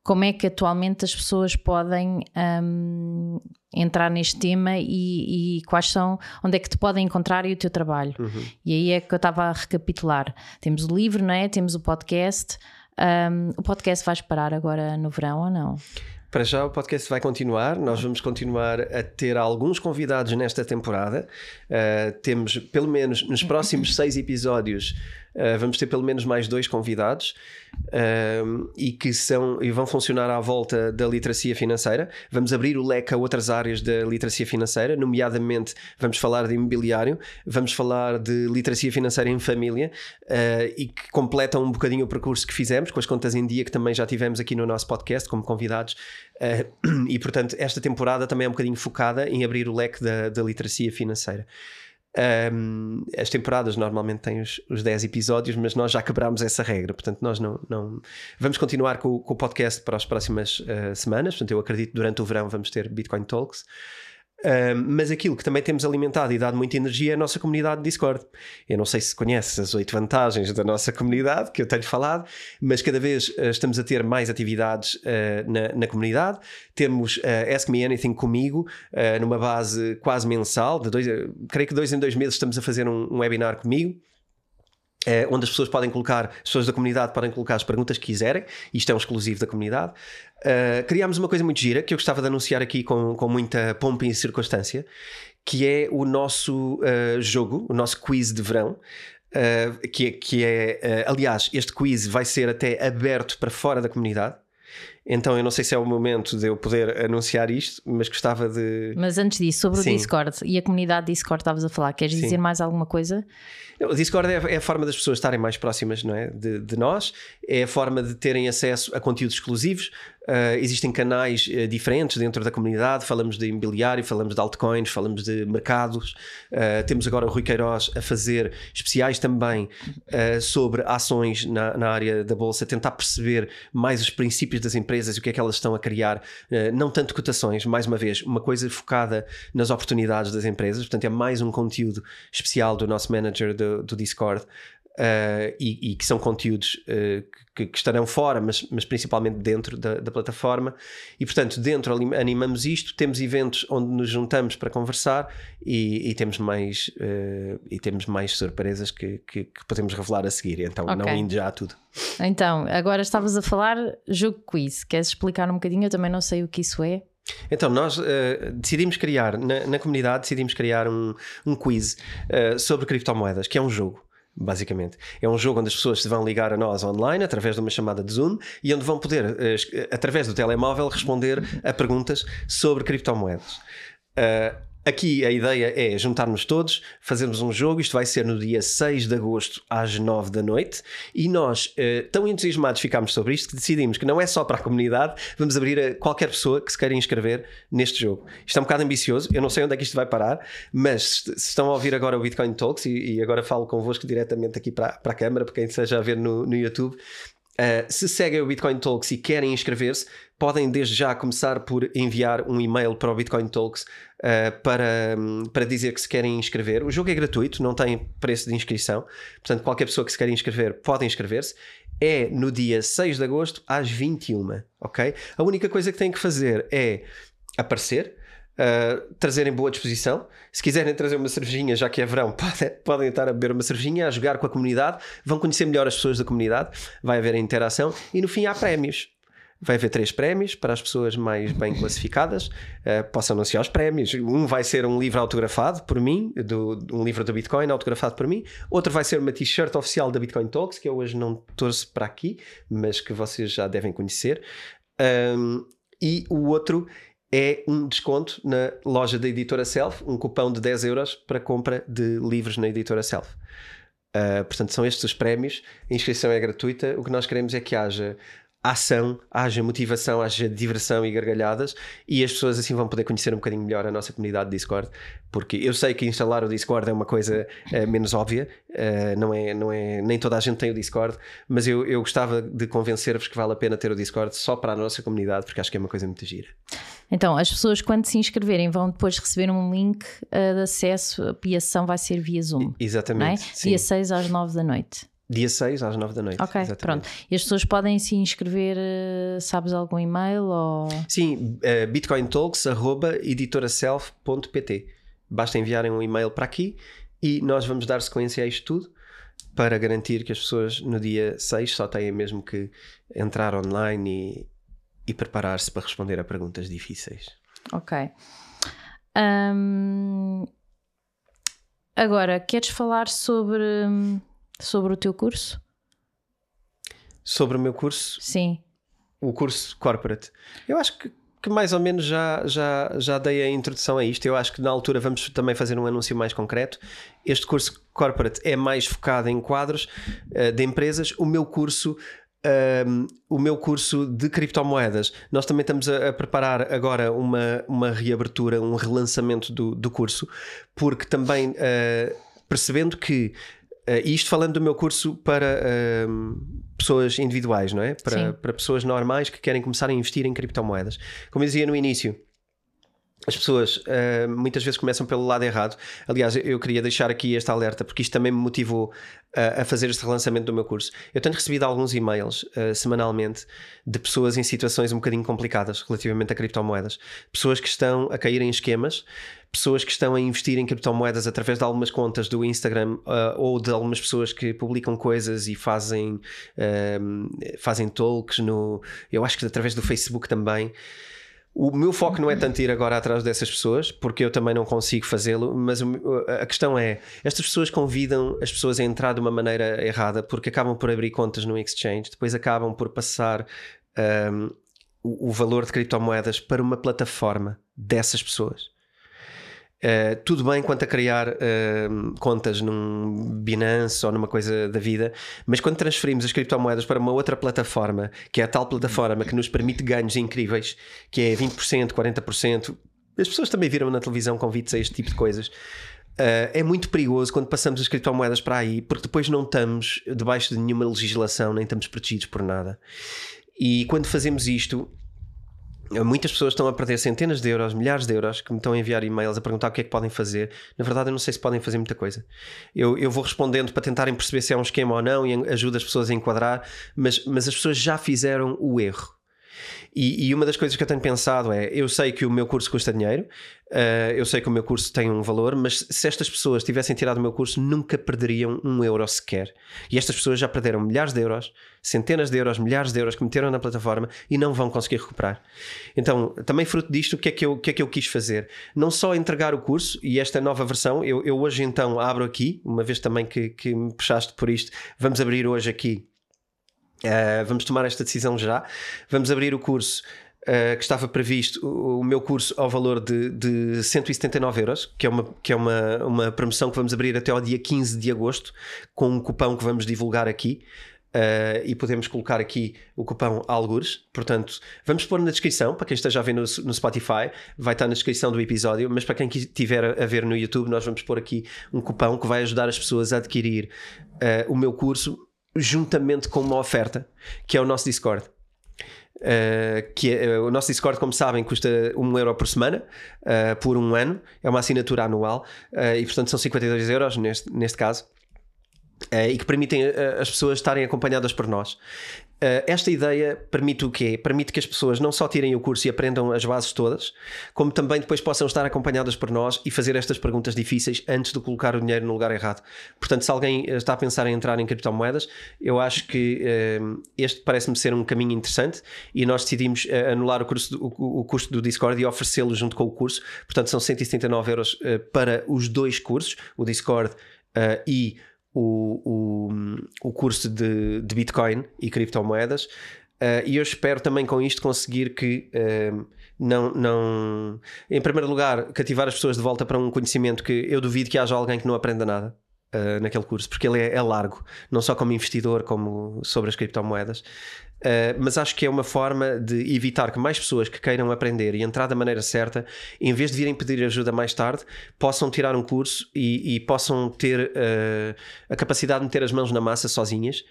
como é que atualmente as pessoas podem um, entrar neste tema e, e, quais são, onde é que te podem encontrar e o teu trabalho. Uhum. E aí é que eu estava a recapitular. Temos o livro, não é? Temos o podcast. Um, o podcast vais parar agora no verão ou não? Para já o podcast vai continuar, nós vamos continuar a ter alguns convidados nesta temporada. Uh, temos pelo menos nos próximos seis episódios Uh, vamos ter pelo menos mais dois convidados uh, e que são e vão funcionar à volta da literacia financeira. Vamos abrir o leque a outras áreas da literacia financeira, nomeadamente vamos falar de imobiliário, vamos falar de literacia financeira em família uh, e que completam um bocadinho o percurso que fizemos com as contas em dia que também já tivemos aqui no nosso podcast como convidados. e portanto, esta temporada também é um bocadinho focada em abrir o leque da, da literacia financeira. Um, as temporadas normalmente têm os, os 10 episódios, mas nós já quebrámos essa regra, portanto, nós não. não... Vamos continuar com, com o podcast para as próximas uh, semanas. Portanto, eu acredito que durante o verão vamos ter Bitcoin Talks. Mas aquilo que também temos alimentado e dado muita energia é a nossa comunidade de Discord. Eu não sei se conheces as oito vantagens da nossa comunidade, que eu tenho falado, mas cada vez uh, estamos a ter mais atividades uh, na, na, comunidade. Temos uh, Ask Me Anything comigo, numa base quase mensal, de dois, creio que dois em dois meses estamos a fazer um, um webinar comigo. É, onde as pessoas podem colocar, as pessoas da comunidade podem colocar as perguntas que quiserem, isto é um exclusivo da comunidade. Uh, criámos uma coisa muito gira que eu gostava de anunciar aqui com, com muita pompa e circunstância, que é o nosso uh, jogo, o nosso quiz de verão. Que, é, que é aliás, este quiz vai ser até aberto para fora da comunidade. Então eu não sei se é o momento de eu poder anunciar isto, mas gostava de. Mas antes disso, sobre Sim. o Discord e a comunidade Discord estavas a falar, queres Sim. dizer mais alguma coisa? O Discord é, é, a forma das pessoas estarem mais próximas não é? de, de nós, é a forma de terem acesso a conteúdos exclusivos, Uh, existem canais uh, diferentes dentro da comunidade. Falamos de imobiliário, falamos de altcoins, falamos de mercados. Uh, temos agora o Rui Queiroz a fazer especiais também sobre ações na, na, área da bolsa, tentar perceber mais os princípios das empresas e o que é que elas estão a criar. não tanto cotações, mais uma vez, uma coisa focada nas oportunidades das empresas. Portanto, é mais um conteúdo especial do nosso manager do, do Discord. Uh, e, e, que são conteúdos uh, que, que, estarão fora, mas, mas principalmente dentro da, da, plataforma. E portanto, dentro animamos isto, temos eventos onde nos juntamos para conversar e, e temos, mais, uh, e temos mais surpresas que, que, que, podemos revelar a seguir. Então, okay. não indo já a tudo. Então, agora estavas a falar jogo quiz. Queres explicar um bocadinho? Eu também não sei o que isso é. Então, nós uh, decidimos criar, na, na, comunidade, decidimos criar um, um quiz uh, sobre criptomoedas, que é um jogo basicamente. É um jogo onde as pessoas se vão ligar a nós online através de uma chamada de Zoom e onde vão poder, eh, através do telemóvel, responder a perguntas sobre criptomoedas. Uh, Aqui a ideia é juntarmos todos, fazermos um jogo. Isto vai ser no dia 6 de agosto, às 9 da noite. E nós, eh, tão entusiasmados ficámos sobre isto que decidimos que não é só para a comunidade, vamos abrir a qualquer pessoa que se queira inscrever neste jogo. Isto é um bocado ambicioso, eu não sei onde é que isto vai parar, mas se estão a ouvir agora o Bitcoin Talks, e, e agora falo convosco diretamente aqui para, para a câmara, para quem esteja a ver no, no YouTube, Uh, se seguem o Bitcoin Talks e querem inscrever-se, podem desde já começar por enviar um e-mail para o Bitcoin Talks uh, para, um, para dizer que se querem inscrever. O jogo é gratuito, não tem preço de inscrição, portanto, qualquer pessoa que se quer inscrever pode inscrever-se. É no dia 6 de agosto às 21, ok? A única coisa que têm que fazer é aparecer, uh, trazerem boa disposição. Se quiserem trazer uma cervejinha, já que é verão, podem, podem estar a beber uma cervejinha, a jogar com a comunidade, vão conhecer melhor as pessoas da comunidade, vai haver interação e no fim há prémios. Vai haver três prémios para as pessoas mais bem classificadas. Uh, posso anunciar os prémios. Um vai ser um livro autografado por mim, do, um livro do Bitcoin autografado por mim. Outro vai ser uma t-shirt oficial da Bitcoin Talks, que eu hoje não torço para aqui, mas que vocês já devem conhecer. Um, e o outro é um desconto na loja da editora Self, um cupão de 10 euros para compra de livros na editora Self. Uh, portanto, são estes os prémios. A inscrição é gratuita. O que nós queremos é que haja ação, haja motivação, haja diversão e gargalhadas e as pessoas assim vão poder conhecer um bocadinho melhor a nossa comunidade de Discord, porque eu sei que instalar o Discord é uma coisa uh, menos óbvia, uh, não, é, não é, nem toda a gente tem o Discord, mas eu, eu gostava de convencer-vos que vale a pena ter o Discord só para a nossa comunidade, porque acho que é uma coisa muito gira. Então, as pessoas quando se inscreverem vão depois receber um link uh, de acesso, a sessão vai ser via Zoom. Exatamente. É? Dia 6 às 9 da noite. Dia 6 às 9 da noite. Ok, exatamente. pronto. E as pessoas podem se inscrever, eh, sabes algum e-mail? Ou... Sim, uh, bitcointalks.editoraself.pt. Basta enviarem um e-mail para aqui e nós vamos dar sequência a isto tudo para garantir que as pessoas no dia 6 só têm mesmo que entrar online e, e preparar-se para responder a perguntas difíceis. Ok. Um, agora, queres falar sobre sobre o teu curso? Sobre o meu curso? Sim. O curso corporate. Eu acho que, que mais ou menos já, já, já dei a introdução a isto. Eu acho que na altura vamos também fazer um anúncio mais concreto. Este curso corporate é mais focado em quadros uh, de empresas. O meu curso um, o meu curso de criptomoedas. Nós também estamos a, a, preparar agora uma, uma reabertura, um relançamento do, do curso, porque também uh, percebendo que Uh, isto falando do meu curso para uh, pessoas individuais, não é? Para, para pessoas normais que querem começar a investir em criptomoedas. Como eu dizia no início, as pessoas uh, muitas vezes começam pelo lado errado. Aliás, eu queria deixar aqui esta alerta porque isto também me motivou uh, a fazer este relançamento do meu curso. Eu tenho recebido alguns e-mails uh, semanalmente de pessoas em situações um bocadinho complicadas relativamente a criptomoedas. Pessoas que estão a cair em esquemas, pessoas que estão a investir em criptomoedas através de algumas contas do Instagram ou de algumas pessoas que publicam coisas e fazem, fazem talks no. Eu acho que através do Facebook também. O meu foco não é tanto ir agora atrás dessas pessoas, porque eu também não consigo fazê-lo, mas a questão é: estas pessoas convidam as pessoas a entrar de uma maneira errada, porque acabam por abrir contas no exchange, depois acabam por passar um, o, o valor de criptomoedas para uma plataforma dessas pessoas. Uh, tudo bem quanto a criar uh, contas num Binance ou numa coisa da vida, mas quando transferimos as criptomoedas para uma outra plataforma, que é a tal plataforma que nos permite ganhos incríveis, que é 20%, 40%, as pessoas também viram na televisão convites a este tipo de coisas. Uh, é muito perigoso quando passamos as criptomoedas para aí, porque depois não estamos debaixo de nenhuma legislação, nem estamos protegidos por nada. E quando fazemos isto, Muitas pessoas estão a perder centenas de euros, milhares de euros, que me estão a enviar e-mails a perguntar o que é que podem fazer. Na verdade, eu não sei se podem fazer muita coisa. Eu, eu vou respondendo para tentarem perceber se é um esquema ou não e ajuda as pessoas a enquadrar, mas, mas as pessoas já fizeram o erro. E, e, uma das coisas que eu tenho pensado é: eu sei que o meu curso custa dinheiro, uh, eu sei que o meu curso tem um valor, mas se estas pessoas tivessem tirado o meu curso, nunca perderiam um euro sequer. E estas pessoas já perderam milhares de euros, centenas de euros, milhares de euros que meteram na plataforma e não vão conseguir recuperar. Então, também fruto disto, o que é que eu, que é que eu quis fazer? Não só entregar o curso e esta nova versão, eu, eu hoje então abro aqui, uma vez também que, que me puxaste por isto, vamos abrir hoje aqui Uh, vamos tomar esta decisão já. Vamos abrir o curso uh, que estava previsto, o, o, meu curso ao valor de, de 179 euros, que é, uma, que é uma, uma promoção que vamos abrir até ao dia 15 de agosto, com um cupão que vamos divulgar aqui. Uh, e podemos colocar aqui o cupão Algures. Portanto, vamos pôr na descrição, para quem esteja a ver no, no, Spotify, vai estar na descrição do episódio, mas para quem estiver a ver no YouTube, nós vamos pôr aqui um cupão que vai ajudar as pessoas a adquirir uh, o meu curso juntamente com uma oferta, que é o nosso Discord. Uh, que é, o nosso Discord, como sabem, custa 1 euro por semana, uh, por um ano, é uma assinatura anual e, portanto, são 52 euros neste, neste caso. e que permitem as pessoas estarem acompanhadas por nós. Uh, esta ideia permite o quê? Permite que as pessoas não só tirem o curso e aprendam as bases todas, como também depois possam estar acompanhadas por nós e fazer estas perguntas difíceis antes de colocar o dinheiro no lugar errado. Portanto, se alguém está a pensar em entrar em criptomoedas, eu acho que uh, este parece-me ser um caminho interessante e nós decidimos uh, anular o, curso, o, o, custo do Discord e oferecê-lo junto com o curso. Portanto, são 179 euros para os dois cursos, o Discord e o, o, o curso de, de Bitcoin e criptomoedas. Uh, e eu espero também com isto conseguir que uh, não, não, em primeiro lugar, cativar as pessoas de volta para um conhecimento que eu duvido que haja alguém que não aprenda nada uh, naquele curso, porque ele é, é, largo, não só como investidor, como sobre as criptomoedas. Uh, mas acho que é uma forma de evitar que mais pessoas que queiram aprender e entrar da maneira certa, em vez de virem pedir ajuda mais tarde, possam tirar um curso e, e possam ter uh, a capacidade de meter as mãos na massa sozinhas.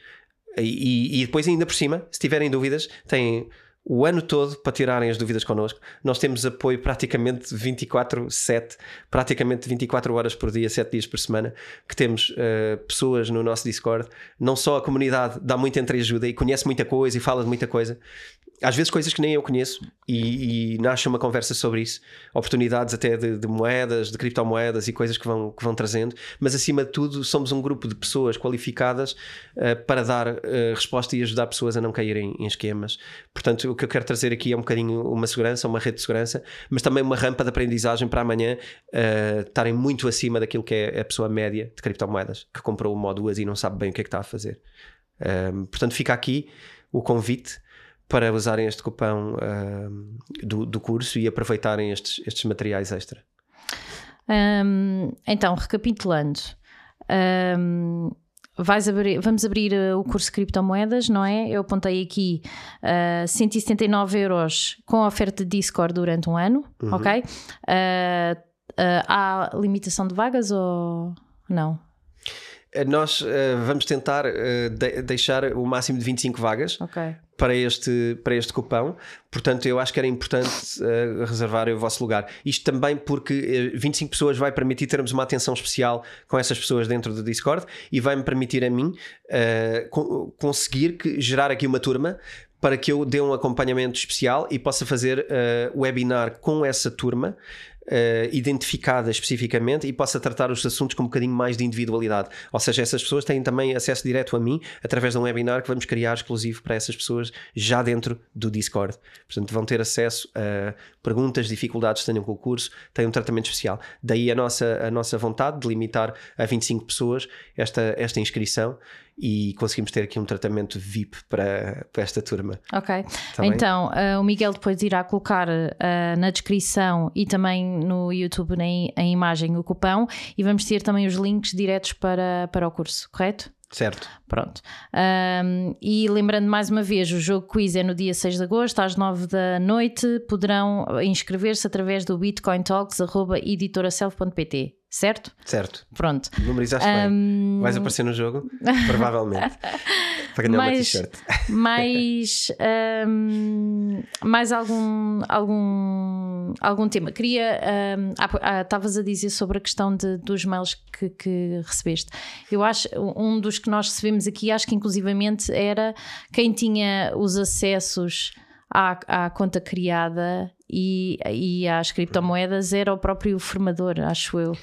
E, e, depois, ainda por cima, se tiverem dúvidas, têm o ano todo para tirarem as dúvidas connosco. Nós temos apoio praticamente 24-7, praticamente 24 horas por dia, 7 dias por semana, que temos uh, pessoas no nosso Discord. Não só a comunidade dá muita entreajuda e conhece muita coisa e fala de muita coisa, às vezes coisas que nem eu conheço e, e nasce uma conversa sobre isso, oportunidades até de, de, moedas, de criptomoedas e coisas que vão, que vão trazendo, mas acima de tudo somos um grupo de pessoas qualificadas uh, para dar uh, resposta e ajudar pessoas a não caírem em esquemas. Portanto, o que eu quero trazer aqui é um bocadinho uma segurança, uma rede de segurança, mas também uma rampa de aprendizagem para amanhã uh, estarem muito acima daquilo que é a pessoa média de criptomoedas, que comprou uma ou duas e não sabe bem o que é que está a fazer. portanto, fica aqui o convite para usarem este cupão uh, do, do curso e aproveitarem estes, estes materiais extra. Um, então, recapitulando, um, abrir, vamos abrir uh, o curso de criptomoedas, não é? Eu apontei aqui uh, 179 euros com a oferta de Discord durante um ano, uhum. ok? Uh, há limitação de vagas ou não? Eh, nós uh, vamos tentar uh, de deixar o máximo de 25 vagas okay. para, este, para este cupão. Portanto, eu acho que era importante uh, reservar o vosso lugar. Isto também porque 25 pessoas vai permitir termos uma atenção especial com essas pessoas dentro do Discord e vai-me permitir a mim conseguir que, gerar aqui uma turma para que eu dê um acompanhamento especial e possa fazer uh, webinar com essa turma uh, identificada especificamente e possa tratar os assuntos com um bocadinho mais de individualidade. Ou seja, essas pessoas têm também acesso direto a mim através de um webinar que vamos criar exclusivo para essas pessoas já dentro do Discord. Portanto, vão ter acesso a perguntas, dificuldades que tenham com o curso, têm um tratamento especial. Daí a nossa, a nossa vontade de limitar a 25 pessoas esta, esta inscrição e conseguimos ter aqui um tratamento VIP para, para esta turma. Ok. Tá então, uh, o Miguel depois irá colocar uh, na descrição e também no YouTube na, em imagem o cupão e vamos ter também os links diretos para, para o curso, correto? Certo. Pronto. Um, e lembrando mais uma vez, o jogo quiz é no dia 6 de agosto, às 9 da noite. Poderão inscrever-se através do bitcointalks.editoraself.pt certo? Certo. Pronto. Numerizaste um... bem. Vais aparecer no jogo? Provavelmente. para ganhar mais, uma t-shirt. mais, um, mais algum, algum, algum tema. Queria. Um, estavas a dizer sobre a questão de, dos mails que, que recebeste. Eu acho, um dos que nós recebemos aqui, acho que inclusivamente era quem tinha os acessos à, à conta criada e, e às criptomoedas era o próprio formador, acho eu.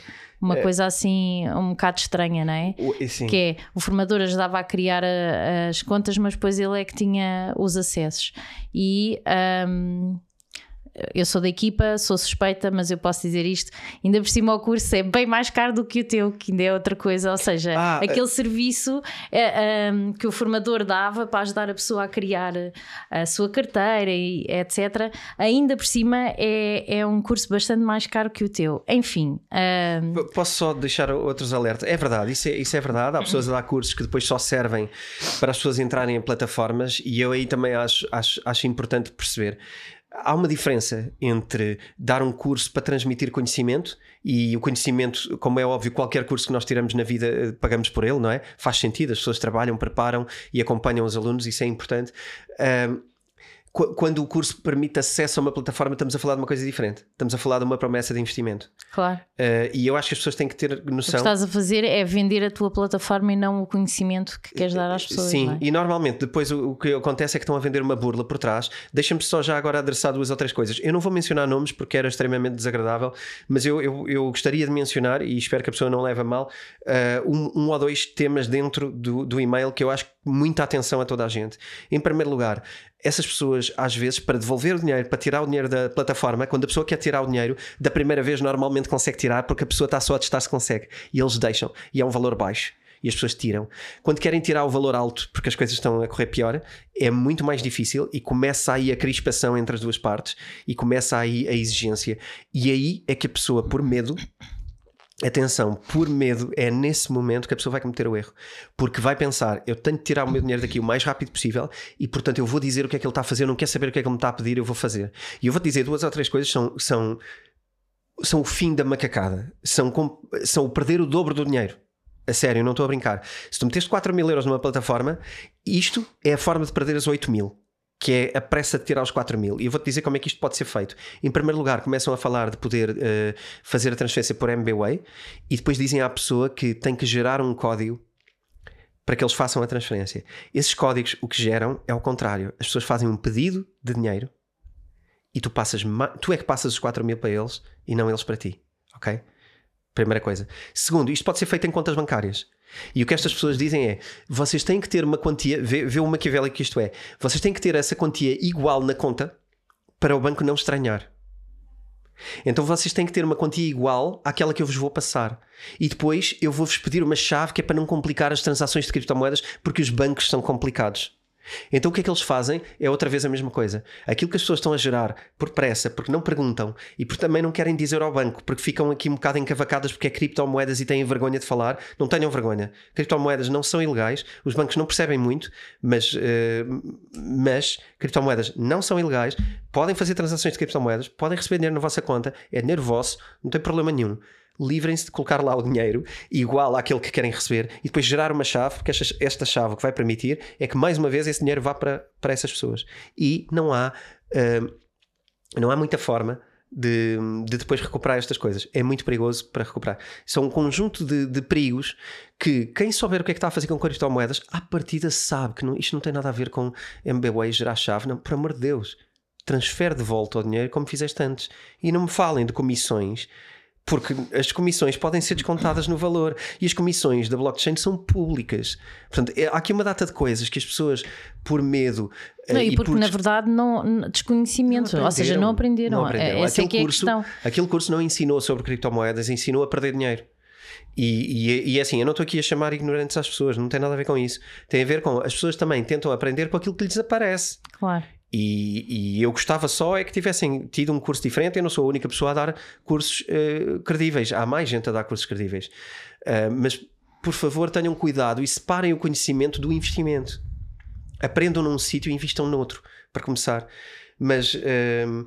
Uma é. coisa assim um bocado estranha, não é? O, que é o formador ajudava a criar a, as contas, mas depois ele é que tinha os acessos. E um, eu sou da equipa, sou suspeita, mas eu posso dizer isto. Ainda por cima, o curso é bem mais caro do que o teu, que ainda é outra coisa. Ou seja, ah, aquele é... serviço é, um, que o formador dava para ajudar a pessoa a criar a sua carteira e etc. Ainda por cima, é, é um curso bastante mais caro que o teu. Enfim. Um... Posso só deixar outros alertas? É verdade, isso é, isso é verdade. Há pessoas a dar cursos que depois só servem para as pessoas entrarem em plataformas e eu aí também acho, acho, acho importante perceber há uma diferença entre dar um curso para transmitir conhecimento e o conhecimento, como é óbvio, qualquer curso que nós tiramos na vida eh, pagamos por ele, não é? Faz sentido, as pessoas trabalham, preparam e acompanham os alunos, isso é importante. Quando o curso permite acesso a uma plataforma, estamos a falar de uma coisa diferente. Estamos a falar de uma promessa de investimento. Claro. Uh, e eu acho que as pessoas têm que ter noção. O que estás a fazer é vender a tua plataforma e não o conhecimento que queres dar às pessoas. Sim, é? e normalmente depois o, que acontece é que estão a vender uma burla por trás. Deixa-me só já agora adressar duas ou três coisas. Eu não vou mencionar nomes porque era extremamente desagradável, mas eu, eu, eu gostaria de mencionar, e espero que a pessoa não leve a mal, uh, um, um, ou dois temas dentro do, do e-mail que eu acho muita atenção a toda a gente. Em primeiro lugar, essas pessoas, às vezes, para devolver o dinheiro, para tirar o dinheiro da plataforma, quando a pessoa quer tirar o dinheiro, da primeira vez normalmente consegue tirar porque a pessoa está só a testar se consegue. E eles deixam. E é um valor baixo. E as pessoas tiram. Quando querem tirar o valor alto porque as coisas estão a correr pior, é muito mais difícil e começa aí a crispação entre as duas partes e começa aí a exigência. E aí é que a pessoa, por medo, Atenção, por medo, é nesse momento que a pessoa vai cometer o erro. Porque vai pensar, eu tenho que tirar o meu dinheiro daqui o mais rápido possível e, portanto, eu vou dizer o que é que ele está a fazer, eu não quero saber o que é que ele me está a pedir, eu vou fazer. E eu vou-te dizer duas ou três coisas são, são, são o fim da macacada. São, são o perder o dobro do dinheiro. A sério, não estou a brincar. Se tu meteste 4 mil euros numa plataforma, isto é a forma de perder as 8 mil que é a pressa de tirar os 4 mil. E eu vou-te dizer como é que isto pode ser feito. Em primeiro lugar, começam a falar de poder uh, fazer a transferência por MBWay e depois dizem à pessoa que tem que gerar um código para que eles façam a transferência. Esses códigos, o que geram é o contrário. As pessoas fazem um pedido de dinheiro e tu passas, tu é que passas os 4 mil para eles e não eles para ti. Ok? Primeira coisa. Segundo, isto pode ser feito em contas bancárias. E o que estas pessoas dizem é: vocês têm que ter uma quantia, vê, vê o maquiavélico que isto é, vocês têm que ter essa quantia igual na conta para o banco não estranhar. Então vocês têm que ter uma quantia igual àquela que eu vos vou passar. E depois eu vou-vos pedir uma chave que é para não complicar as transações de criptomoedas, porque os bancos são complicados. Então o que é que eles fazem? É outra vez a mesma coisa. Aquilo que as pessoas estão a gerar por pressa, porque não perguntam e porque também não querem dizer ao banco, porque ficam aqui um bocado encavacadas porque é criptomoedas e têm vergonha de falar, não tenham vergonha. Criptomoedas não são ilegais, os bancos não percebem muito, mas, uh, mas criptomoedas não são ilegais, podem fazer transações de criptomoedas, podem receber dinheiro na vossa conta, é dinheiro vosso, não tem problema nenhum. Livrem-se de colocar lá o dinheiro igual àquele que querem receber e depois gerar uma chave, porque esta, esta chave o que vai permitir é que mais uma vez esse dinheiro vá para, para essas pessoas. E não há, uh, não há muita forma de, de, depois recuperar estas coisas. É muito perigoso para recuperar. São um conjunto de, de, perigos que quem souber o que é que está a fazer com criptomoedas, à partida sabe que não, isto não tem nada a ver com MBWay gerar chave. Não, por amor de Deus, transfere de volta o dinheiro como fizeste antes. E não me falem de comissões porque as comissões podem ser descontadas no valor e as comissões da blockchain são públicas. Portanto, é, há aqui uma data de coisas que as pessoas, por medo. Eh, não, e, porque, por... na verdade, não, desconhecimento, não ou seja, não aprenderam. Não aprenderam. Essa aquele, é, é curso, questão. aquele curso não ensinou sobre criptomoedas, ensinou a perder dinheiro. E, e, e é assim, eu não estou aqui a chamar ignorantes às pessoas, não tem nada a ver com isso. Tem a ver com as pessoas também tentam aprender com aquilo que lhes aparece. Claro. E, e, eu gostava só é que tivessem tido um curso diferente. Eu não sou a única pessoa a dar cursos uh, credíveis. Há mais gente a dar cursos credíveis. Uh, mas, por favor, tenham cuidado e separem o conhecimento do investimento. Aprendam num sítio e investam noutro, para começar. Mas. Uh,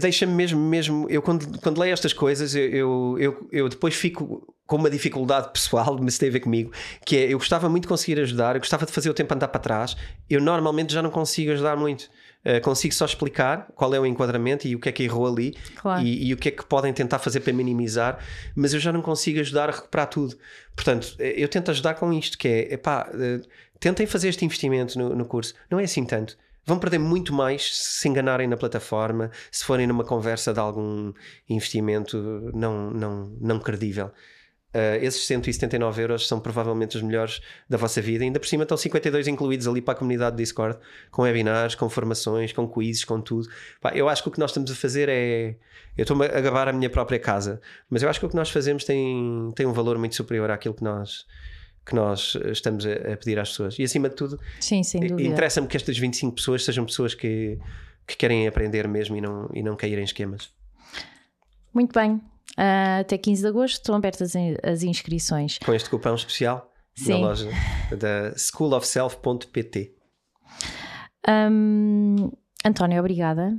deixa-me mesmo, mesmo. Eu, quando, quando leio estas coisas, eu, eu, eu, eu, depois fico com uma dificuldade pessoal, mas tem a ver comigo, que é eu gostava muito de conseguir ajudar, eu gostava de fazer o tempo andar para trás. Eu normalmente já não consigo ajudar muito. Uh, consigo só explicar qual é o enquadramento e o que é que errou ali claro. e, e, o que é que podem tentar fazer para minimizar, mas eu já não consigo ajudar a recuperar tudo. Portanto, eh, eu tento ajudar com isto, que é, epá, uh, tentem fazer este investimento no, no curso. Não é assim tanto vão perder muito mais se se enganarem na plataforma, se forem numa conversa de algum investimento não, não, não credível. Uh, esses 179 euros são provavelmente os melhores da vossa vida. Ainda por cima estão 52 incluídos ali para a comunidade do Discord, com webinars, com formações, com quizzes, com tudo. Pá, eu acho que o que nós estamos a fazer é. Eu estou a gabar a minha própria casa, mas eu acho que o que nós fazemos tem, tem um valor muito superior àquilo que nós, que nós estamos a, a, pedir às pessoas. E acima de tudo, interessa-me que estas 25 pessoas sejam pessoas que, que querem aprender mesmo e não, e não caírem em esquemas. Muito bem. Uh, até 15 de agosto estão abertas as inscrições. Com este cupão especial Sim. na loja da schoolofself.pt. Um, António, obrigada.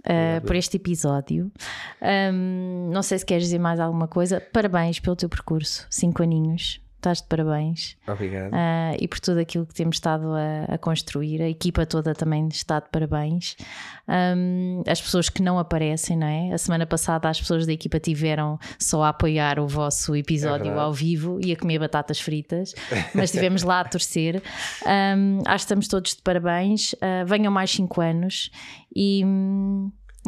Uh, por este episódio. Um, não sei se queres dizer mais alguma coisa. Parabéns pelo teu percurso, cinco aninhos estás de parabéns. Obrigado. Uh, e por tudo aquilo que temos estado a, a, construir. A equipa toda também está de parabéns. Um, as pessoas que não aparecem, não é? A semana passada as pessoas da equipa tiveram só a apoiar o vosso episódio é ao vivo e a comer batatas fritas, mas estivemos lá a torcer. Um, acho que estamos todos de parabéns. Uh, venham mais 5 anos e,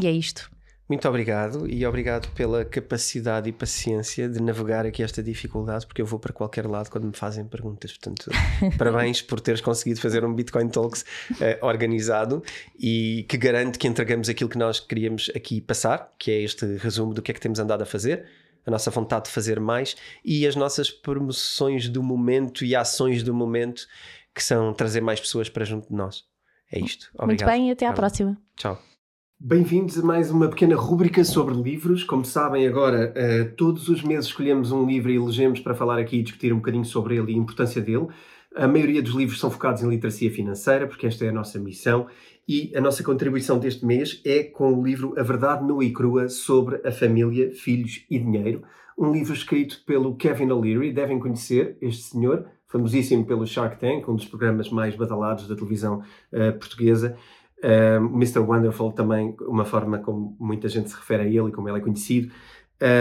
e é isto. Muito obrigado e obrigado pela capacidade e paciência de navegar aqui esta dificuldade, porque eu vou para qualquer lado quando me fazem perguntas. Portanto, parabéns por teres conseguido fazer um Bitcoin Talks uh, organizado e que garante que entregamos aquilo que nós queríamos aqui passar, que é este resumo do que é que temos andado a fazer, a nossa vontade de fazer mais e as nossas promoções do momento e ações do momento, que são trazer mais pessoas para junto de nós. É isto. Obrigado. Muito bem, até à próxima. Tchau. Bem-vindos a mais uma pequena rúbrica sobre livros. Como sabem, agora uh, todos os meses escolhemos um livro e elegemos para falar aqui e discutir um bocadinho sobre ele e a importância dele. A maioria dos livros são focados em literacia financeira, porque esta é a nossa missão, e a nossa contribuição deste mês é com o livro A Verdade Nua e Crua sobre a Família, Filhos e Dinheiro, um livro escrito pelo Kevin O'Leary. Devem conhecer este senhor, famosíssimo pelo Shark Tank, um dos programas mais badalados da televisão uh, portuguesa. Um, Mr. Wonderful também, uma forma como muita gente se refere a ele e como ele é conhecido.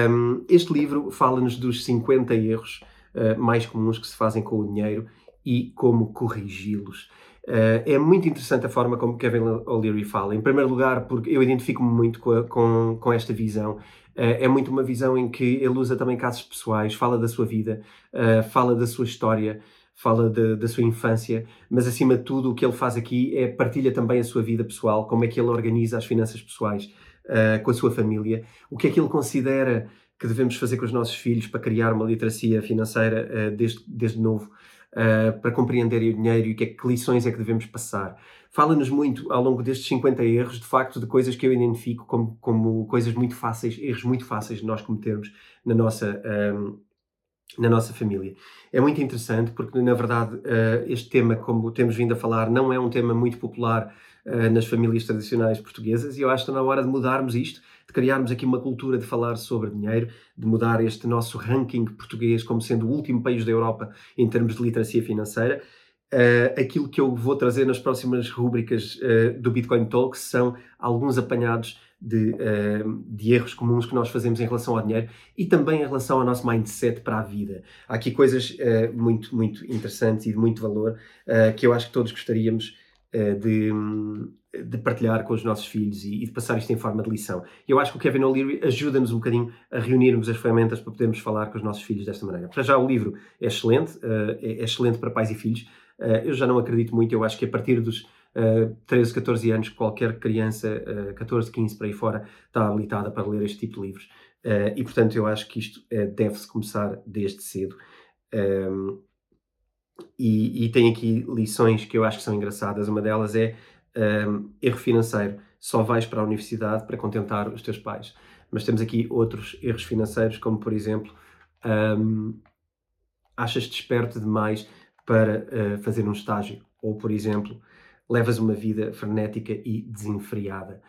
Um, este livro fala-nos dos 50 erros uh, mais comuns que se fazem com o dinheiro e como corrigi-los. Uh, é muito interessante a forma como Kevin O'Leary fala. Em primeiro lugar, porque eu identifico-me muito com, a, com, com, esta visão. Uh, é muito uma visão em que ele usa também casos pessoais, fala da sua vida, fala da sua história, fala de, da sua infância, mas acima de tudo o que ele faz aqui é partilha também a sua vida pessoal, como é que ele organiza as finanças pessoais uh, com a sua família, o que é que ele considera que devemos fazer com os nossos filhos para criar uma literacia financeira uh, desde, desde novo, uh, para compreenderem o dinheiro e o que, é, que lições é que devemos passar. Fala-nos muito ao longo destes 50 erros, de facto, de coisas que eu identifico como, como coisas muito fáceis, erros muito fáceis de nós cometermos na nossa um, na nossa família. É muito interessante porque, na verdade, uh, este tema, como temos vindo a falar, não é um tema muito popular uh, nas famílias tradicionais portuguesas e eu acho que está na hora de mudarmos isto, de criarmos aqui uma cultura de falar sobre dinheiro, de mudar este nosso ranking português como sendo o último país da Europa em termos de literacia financeira. Uh, aquilo que eu vou trazer nas próximas rúbricas uh, do Bitcoin Talks são alguns apanhados de, uh, de, erros comuns que nós fazemos em relação ao dinheiro e também em relação ao nosso mindset para a vida. Há aqui coisas muito, muito interessantes e de muito valor que eu acho que todos gostaríamos de, de, partilhar com os nossos filhos e, e, de passar isto em forma de lição. Eu acho que o Kevin O'Leary ajuda-nos um bocadinho a reunirmos as ferramentas para podermos falar com os nossos filhos desta maneira. Para já o livro é excelente, é excelente para pais e filhos eu já não acredito muito, eu acho que a partir dos uh, 13, 14 anos, qualquer criança, uh, 14, 15 para aí fora, está habilitada para ler este tipo de livros. Uh, e, portanto, eu acho que isto uh, deve-se começar desde cedo. Um, ehm, e, e, tem aqui lições que eu acho que são engraçadas. Uma delas é um, ehm, erro financeiro. Só vais para a universidade para contentar os teus pais. Mas temos aqui outros erros financeiros, como por exemplo, um, ehm, achas desperto demais para uh, fazer um estágio, ou, por exemplo, levas uma vida frenética e desenfreada.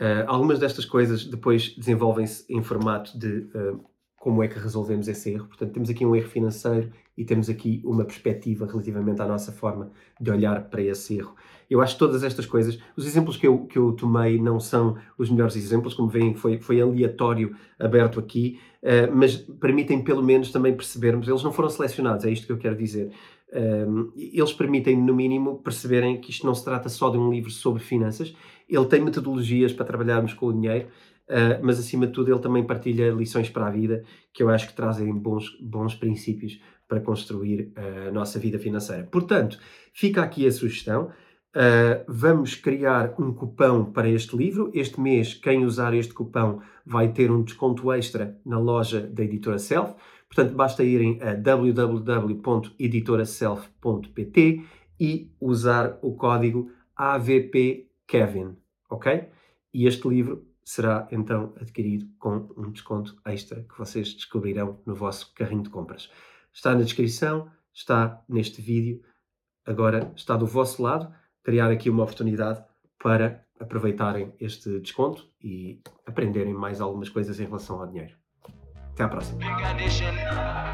Uh, algumas destas coisas depois desenvolvem-se em formato de uh, como é que resolvemos esse erro. Portanto, temos aqui um erro financeiro e temos aqui uma perspectiva relativamente à nossa forma de olhar para esse erro. Eu acho que todas estas coisas, os exemplos que eu, que eu tomei não são os melhores exemplos, como veem, foi, foi aleatório aberto aqui, uh, mas permitem pelo menos também percebermos, eles não foram selecionados, é isto que eu quero dizer. Um, eles permitem, no mínimo, perceberem que isto não se trata só de um livro sobre finanças. Ele tem metodologias para trabalharmos com o dinheiro, uh, mas acima de tudo, ele também partilha lições para a vida que eu acho que trazem bons, bons princípios para construir a nossa vida financeira. Portanto, fica aqui a sugestão. Uh, vamos criar um cupão para este livro. Este mês, quem usar este cupão vai ter um desconto extra na loja da editora Self. Portanto, basta irem a www.editoraself.pt e usar o código AVPKevin, ok? E este livro será então adquirido com um desconto extra que vocês descobrirão no vosso carrinho de compras. Está na descrição, está neste vídeo, agora está do vosso lado, criar aqui uma oportunidade para aproveitarem este desconto e aprenderem mais algumas coisas em relação ao dinheiro. Até a próxima.